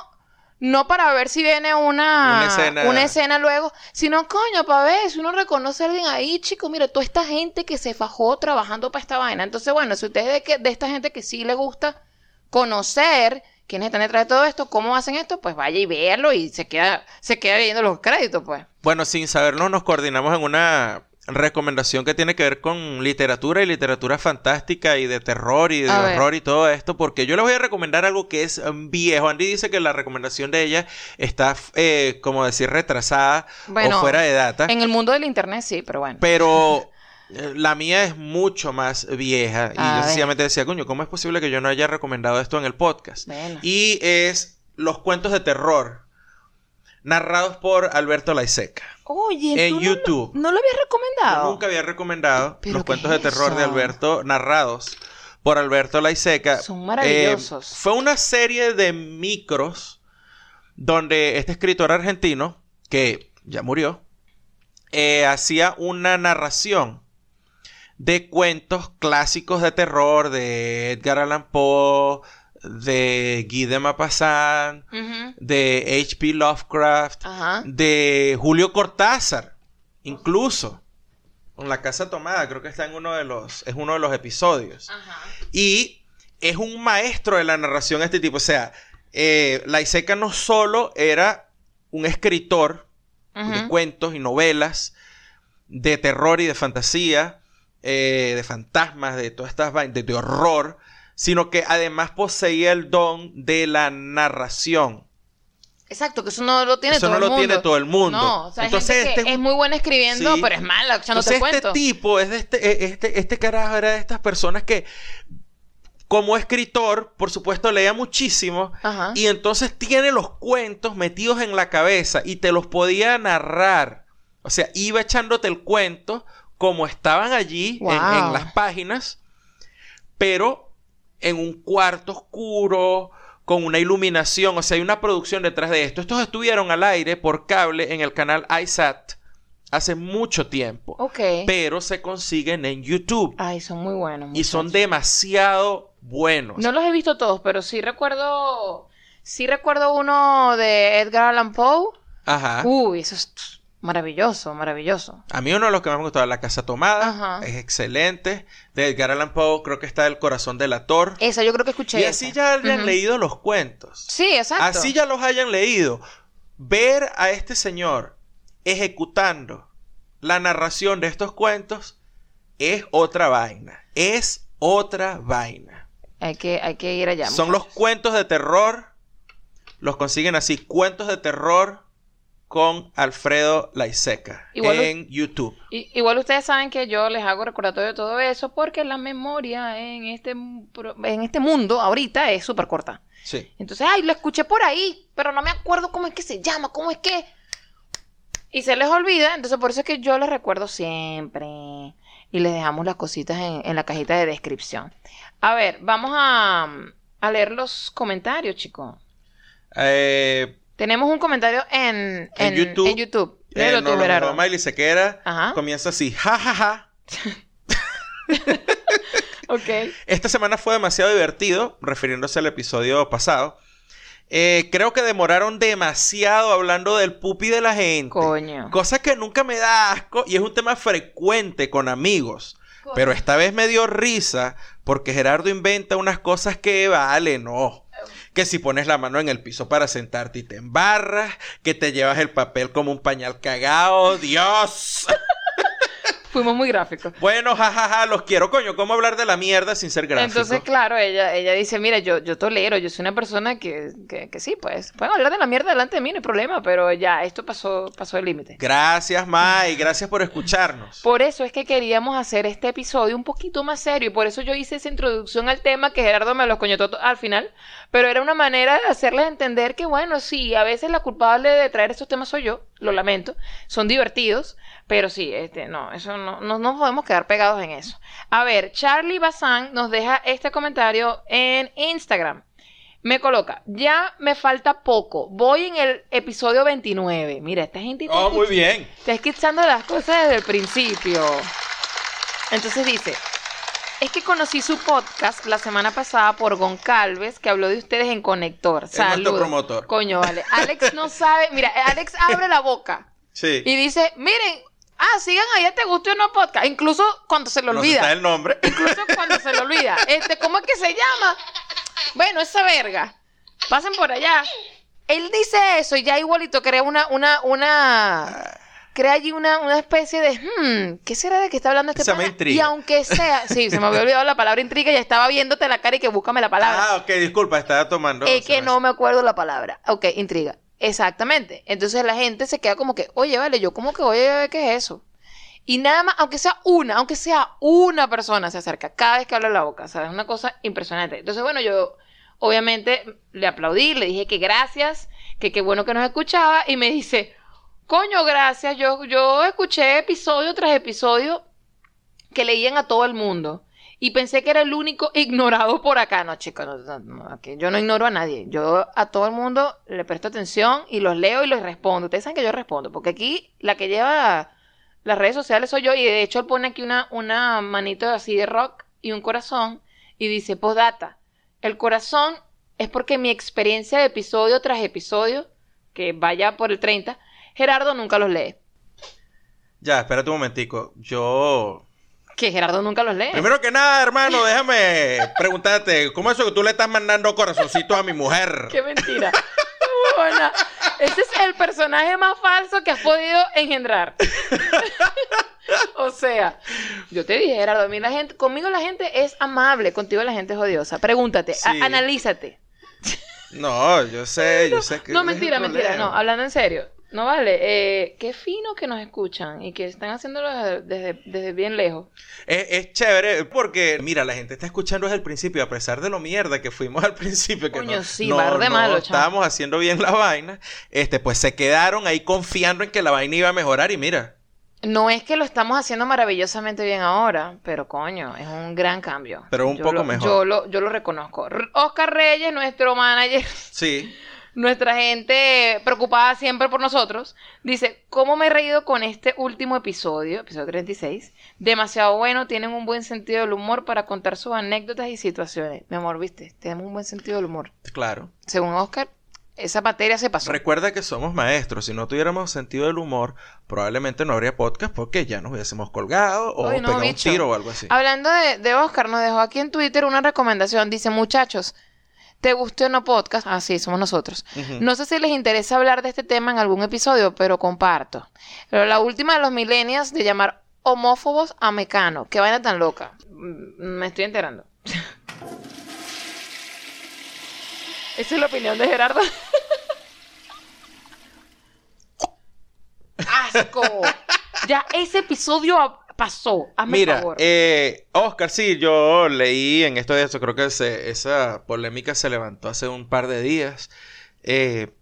no para ver si viene una, Una escena. una escena luego, sino coño, para ver si uno reconoce a alguien ahí, chico, mira, toda esta gente que se fajó trabajando para esta vaina. Entonces, bueno, si ustedes de, que, de esta gente que sí le gusta conocer quiénes están detrás de todo esto, cómo hacen esto, pues vaya y véalo y se queda, se queda viendo los créditos, pues. Bueno, sin saberlo, nos coordinamos en una recomendación que tiene que ver con literatura y literatura fantástica y de terror y de A ver. horror y todo esto, porque yo les voy a recomendar algo que es um, viejo. Andy dice que la recomendación de ella está, eh, como decir, retrasada Bueno, o fuera de data, En el mundo del internet sí, pero bueno. pero <laughs> eh, la mía es mucho más vieja y A yo sencillamente decía, coño, ¿cómo es posible que yo no haya recomendado esto en el podcast? Bueno. Y es los cuentos de terror narrados por Alberto Laiseca. Oye, en ¿tú no lo- YouTube. No, lo habías Yo recomendado. nunca había recomendado ¿Pero los cuentos es de terror de? Alberto narrados por Alberto Laiseca. Son maravillosos. Eh, fue una serie de micros donde este escritor argentino que ya murió, eh, hacía una narración de cuentos clásicos de terror de Edgar Allan Poe, de Guy de Ujú. de H.P. Lovecraft, de Julio Cortázar, incluso. Con la casa tomada, creo que está en uno de los, es uno de los episodios. Y es un maestro de la narración este tipo. O sea, eh, Laiseca no solo era un escritor de cuentos y novelas de terror y de fantasía, eh, de fantasmas, de todas estas vainas, de, de horror, sino que además poseía el don de la narración. Exacto, que eso no lo tiene Eso todo no el lo mundo. tiene todo el mundo. No, o sea, Entonces, gente que este es muy buena escribiendo, Sí. pero es mala echándote Entonces este cuentos. tipo es de este, eh, este, este carajo era de estas personas que como escritor, por supuesto, leía muchísimo Ajá. y entonces tiene los cuentos metidos en la cabeza y te los podía narrar. O sea, iba echándote el cuento como estaban allí en- en, las páginas, pero en un cuarto oscuro, con una iluminación. O sea, hay una producción detrás de esto. Estos estuvieron al aire por cable en el canal iSat hace mucho tiempo, Ok. pero se consiguen en YouTube Ay, son muy buenos. y son demasiado buenos. No los he visto todos, pero sí recuerdo. Sí recuerdo uno de Edgar Allan Poe. Ajá. Uy, eso es maravilloso, maravilloso. A mí uno de los que más me gustaba, La Casa Tomada, Ajá. es excelente. De Edgar Allan Poe creo que está El Corazón del Ator. Esa yo creo que escuché. Y así esa. ya hayan leído los cuentos. Sí, exacto. Así ya los hayan leído. Ver a este señor ejecutando la narración de estos cuentos es otra vaina. Es otra vaina. Hay que, hay que ir allá. Son los cuentos de terror. Los consiguen así. Cuentos de terror con Alfredo Laiseca Igual- en YouTube. Igual ustedes saben que yo les hago recordatorio de todo eso porque la memoria en este, en este mundo ahorita es súper corta. Sí. Entonces, ay, lo escuché por ahí, pero no me acuerdo cómo es que se llama, cómo es que... Y se les olvida, entonces por eso es que yo les recuerdo siempre. Y les dejamos las cositas en, en la cajita de descripción. A ver, vamos a, a leer los comentarios, chicos. Eh, Tenemos un comentario en, En YouTube. En YouTube. eh, lo Gerardo. mandó Miley Sequera. Ajá. Comienza así. Ja, ja, ja. <laughs> Ok. Esta semana fue demasiado divertido, refiriéndose al episodio pasado. Eh, creo que demoraron demasiado hablando del pupi de la gente. Coño. Cosa que nunca me da asco y es un tema frecuente con amigos. Pero esta vez me dio risa porque Gerardo inventa unas cosas que vale, no. Que si pones la mano en el piso para sentarte y te embarras, que te llevas el papel como un pañal cagado, Dios. Fuimos muy gráficos. Bueno, jajaja, los quiero, coño. ¿Cómo hablar de la mierda sin ser gráfico? Entonces, claro, ella, ella dice, mira, yo, yo tolero, yo soy una persona que, que, que sí, pues, pueden hablar de la mierda delante de mí, no hay problema, pero ya, esto pasó, pasó el límite. Gracias, Mai. Gracias por escucharnos. Por eso es que queríamos hacer este episodio un poquito más serio y por eso yo hice esa introducción al tema que Gerardo me lo coñotó al final, pero era una manera de hacerles entender que bueno, sí, a veces la culpable de traer estos temas soy yo, lo lamento, son divertidos, pero sí, este, no, eso no, no nos podemos quedar pegados en eso. A ver, Charlie Bazán nos deja este comentario en Instagram. Me coloca, ya me falta poco, voy en el episodio 29. Mira, esta gente... está Oh, muy bien. Está escuchando las cosas desde el principio. Entonces dice, es que conocí su podcast la semana pasada por Goncalves, que habló de ustedes en Conector. Saludos. promotor. Coño, vale. Alex no sabe, mira, Alex abre la boca Sí. y dice, miren, ah, sigan ahí, te guste o no podcast. Incluso cuando se le olvida. está el nombre. Incluso cuando se le olvida. <laughs> Este, ¿cómo es que se llama? Bueno, esa verga. Pasen por allá. Él dice eso y ya igualito crea una, una, una. Crea allí una, una especie de. Hmm, ¿qué será de que está hablando este Se llama pana? intriga. Y aunque sea. Sí, se me había olvidado la palabra intriga y estaba viéndote la cara y que búscame la palabra. Ah, ok, disculpa, estaba tomando. Es que no me acuerdo la palabra. Ok, intriga. Exactamente. Entonces la gente se queda como que, oye, vale, yo como que voy a ver qué es eso. Y nada más, aunque sea una, aunque sea una persona se acerca cada vez que habla la boca, ¿sabes? Es una cosa impresionante. Entonces, bueno, yo obviamente le aplaudí, le dije que gracias, que qué bueno que nos escuchaba y me dice, coño, gracias, yo, yo escuché episodio tras episodio que leían a todo el mundo. Y pensé que era el único ignorado por acá. No, chicos, no, yo no ignoro a nadie. Yo a todo el mundo le presto atención y los leo y los respondo. Ustedes saben que yo respondo, porque aquí la que lleva las redes sociales soy yo. Y de hecho él pone aquí una, una manito así de rock y un corazón. Y dice, postdata, el corazón es porque mi experiencia de episodio tras episodio, que vaya por el 30, Gerardo nunca los lee. Ya, espérate un momentico. Yo. Que Gerardo nunca los lee. Primero que nada, hermano, déjame preguntarte, ¿cómo es eso que tú le estás mandando corazoncitos a mi mujer? Qué mentira. Buena. Ese es el personaje más falso que has podido engendrar. <laughs> o sea, yo te dije, Gerardo, a mí la gente, conmigo la gente es amable, contigo la gente es odiosa. Pregúntate, a- analízate. No, yo sé, yo sé que. No, mentira, mentira, no, hablando en serio. No vale, eh, qué fino que nos escuchan y que están haciéndolo desde, desde bien lejos. Es, es chévere porque, mira, la gente está escuchando desde el principio, a pesar de lo mierda que fuimos al principio, que Coño, no, sí, no, de malo, chamo. estábamos haciendo bien la vaina, este, pues se quedaron ahí confiando en que la vaina iba a mejorar y mira, No es que lo estamos haciendo maravillosamente bien ahora, pero coño, es un gran cambio. Pero un Yo poco lo- mejor. Yo lo, yo lo reconozco. Oscar Reyes, nuestro manager, sí, <laughs> nuestra gente preocupada siempre por nosotros, dice, ¿cómo me he reído con este último episodio, episodio 36? Demasiado bueno, tienen un buen sentido del humor para contar sus anécdotas y situaciones. Mi amor, viste, tenemos un buen sentido del humor. claro. Según Oscar, esa materia se pasó. Recuerda que somos maestros, si no tuviéramos sentido del humor, probablemente no habría podcast porque ya nos hubiésemos colgado o no, pegado un tiro o algo así. Hablando de, de Oscar, nos dejó aquí en Twitter una recomendación. Dice, muchachos, ¿te gustó o no podcast? Ah, sí, somos nosotros. No sé si les interesa hablar de este tema en algún episodio, pero comparto. Pero la última de los millennials de llamar homófobos a mecano. Qué vaina tan loca. Mm, Me estoy enterando. <laughs> Esa es la opinión de Gerardo. <laughs> ¡Asco! Ya ese episodio pasó. Hazme el Mira, favor. eh, Oscar, sí, yo leí en esto de eso, creo que se- esa polémica se levantó hace un par de días. Eh,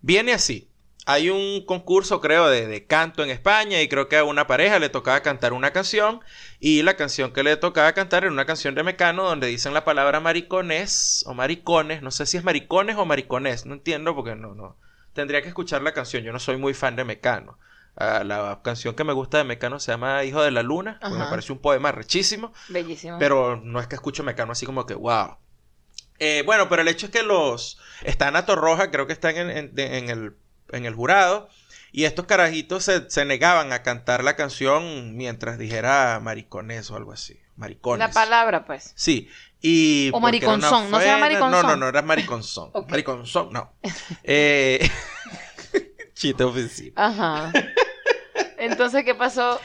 viene así. Hay un concurso, creo, de, de canto en España y creo que a una pareja le tocaba cantar una canción y la canción que le tocaba cantar era una canción de Mecano donde dicen la palabra maricones o maricones, no sé si es maricones o maricones, no entiendo porque no, no. Tendría que escuchar la canción, yo no soy muy fan de Mecano. Ah, la canción que me gusta de Mecano se llama Hijo de la Luna, me parece un poema rechísimo. Bellísimo. Pero no es que escucho Mecano así como que, wow. Eh, bueno, pero el hecho es que los... Está Nato Roja, creo que están en, en- en el, en el jurado. Y estos carajitos se, se negaban a cantar la canción mientras dijera maricones o algo así. Maricones. La palabra, pues. Sí. Y O mariconzón, ¿no se llama fuera- No, mariconzón? no, no, era mariconzón. <laughs> Mariconzón, no. Eh, <laughs> Chiste ofensivo. Ajá. Entonces, ¿qué pasó?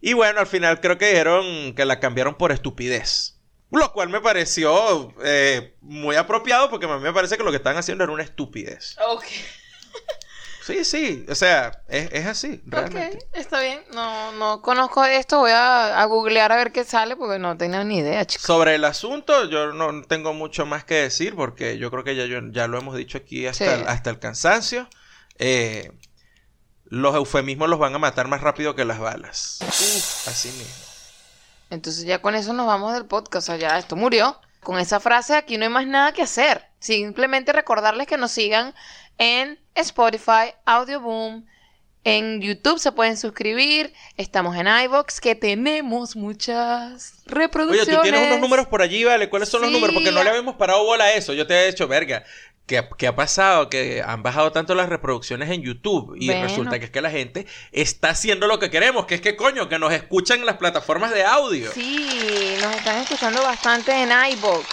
Y bueno, al final creo que dijeron que la cambiaron por estupidez. Lo cual me pareció eh, muy apropiado porque a mí me parece que lo que están haciendo era una estupidez. Ok. Sí, sí, o sea, es, es así, realmente. Ok, está bien. No, no conozco esto. Voy a, a googlear a ver qué sale porque no tengo ni idea, chicos. Sobre el asunto, yo no tengo mucho más que decir porque yo creo que ya, ya lo hemos dicho aquí hasta, Sí. el, hasta el cansancio. Eh, los eufemismos los van a matar más rápido que las balas. Así mismo. Entonces ya con eso nos vamos del podcast. O sea, ya esto murió. Con esa frase aquí no hay más nada que hacer. Simplemente recordarles que nos sigan en Spotify, Audioboom. En YouTube se pueden suscribir. Estamos en iVoox, que tenemos muchas Oye, reproducciones. tú tienes unos números por allí, ¿vale? ¿Cuáles son los números? Porque no le habíamos parado bola a eso. Yo te he dicho, verga, ¿qué, qué ha pasado? Que han bajado tanto las reproducciones en YouTube. Y Bueno. resulta que es que la gente está haciendo lo que queremos, que es que coño, que nos escuchan en las plataformas de audio. Sí, nos están escuchando bastante en iVoox.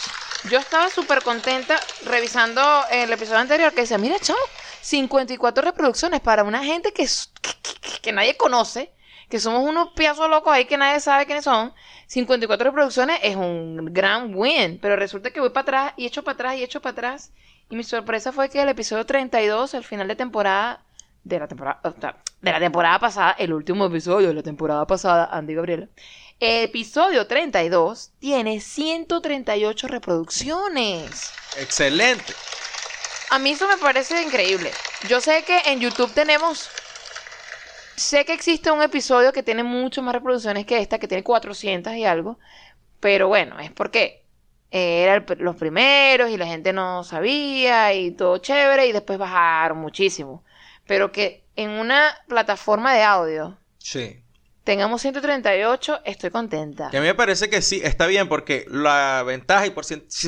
Yo estaba súper contenta revisando el episodio anterior que decía, mira, chavo, 54 reproducciones para una gente que, que, que- que nadie conoce, que somos unos piazos locos ahí que nadie sabe quiénes son. 54 reproducciones es un gran win, pero resulta que voy para atrás y echo para atrás y echo para atrás. Y mi sorpresa fue que el episodio 32, el final de temporada, de la temporada, o sea, de la temporada pasada, el último episodio de la temporada pasada, Andy Gabriela, episodio 32 tiene 138 reproducciones. Excelente. A mí eso me parece increíble. Yo sé que en YouTube tenemos. Sé que existe un episodio que tiene mucho más reproducciones que esta, que tiene 400 y algo. Pero bueno, es porque eran los primeros y la gente no sabía y todo chévere y después bajaron muchísimo. Pero que en una plataforma de audio Sí. tengamos 138, estoy contenta. Y a mí me parece que sí, está bien porque la ventaja y por...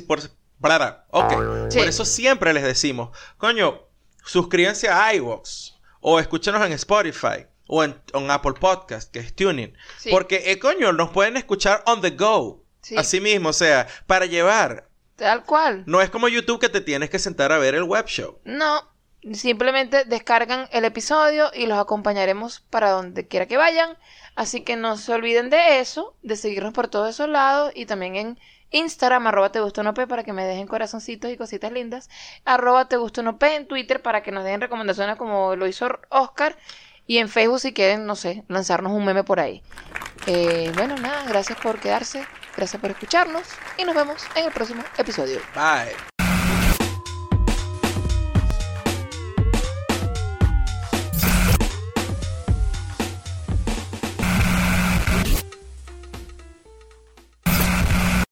por para, ok. Sí. Por eso siempre les decimos, coño, suscríbanse a iVoox o escúchenos en Spotify o en, en Apple Podcast, que es Tuning. Sí. Porque, eh, coño, nos pueden escuchar on the go. Sí. Así mismo, o sea, para llevar. Tal cual. No es como YouTube que te tienes que sentar a ver el web show. No, simplemente descargan el episodio y los acompañaremos para donde quiera que vayan. Así que no se olviden de eso, de seguirnos por todos esos lados y también en Instagram, arroba te gusta para que me dejen corazoncitos y cositas lindas. Arroba te gusta en Twitter para que nos dejen recomendaciones como lo hizo Oscar. Y en Facebook si quieren, no sé, lanzarnos un meme por ahí. Eh, bueno, nada, gracias por quedarse, gracias por escucharnos y nos vemos en el próximo episodio. Bye.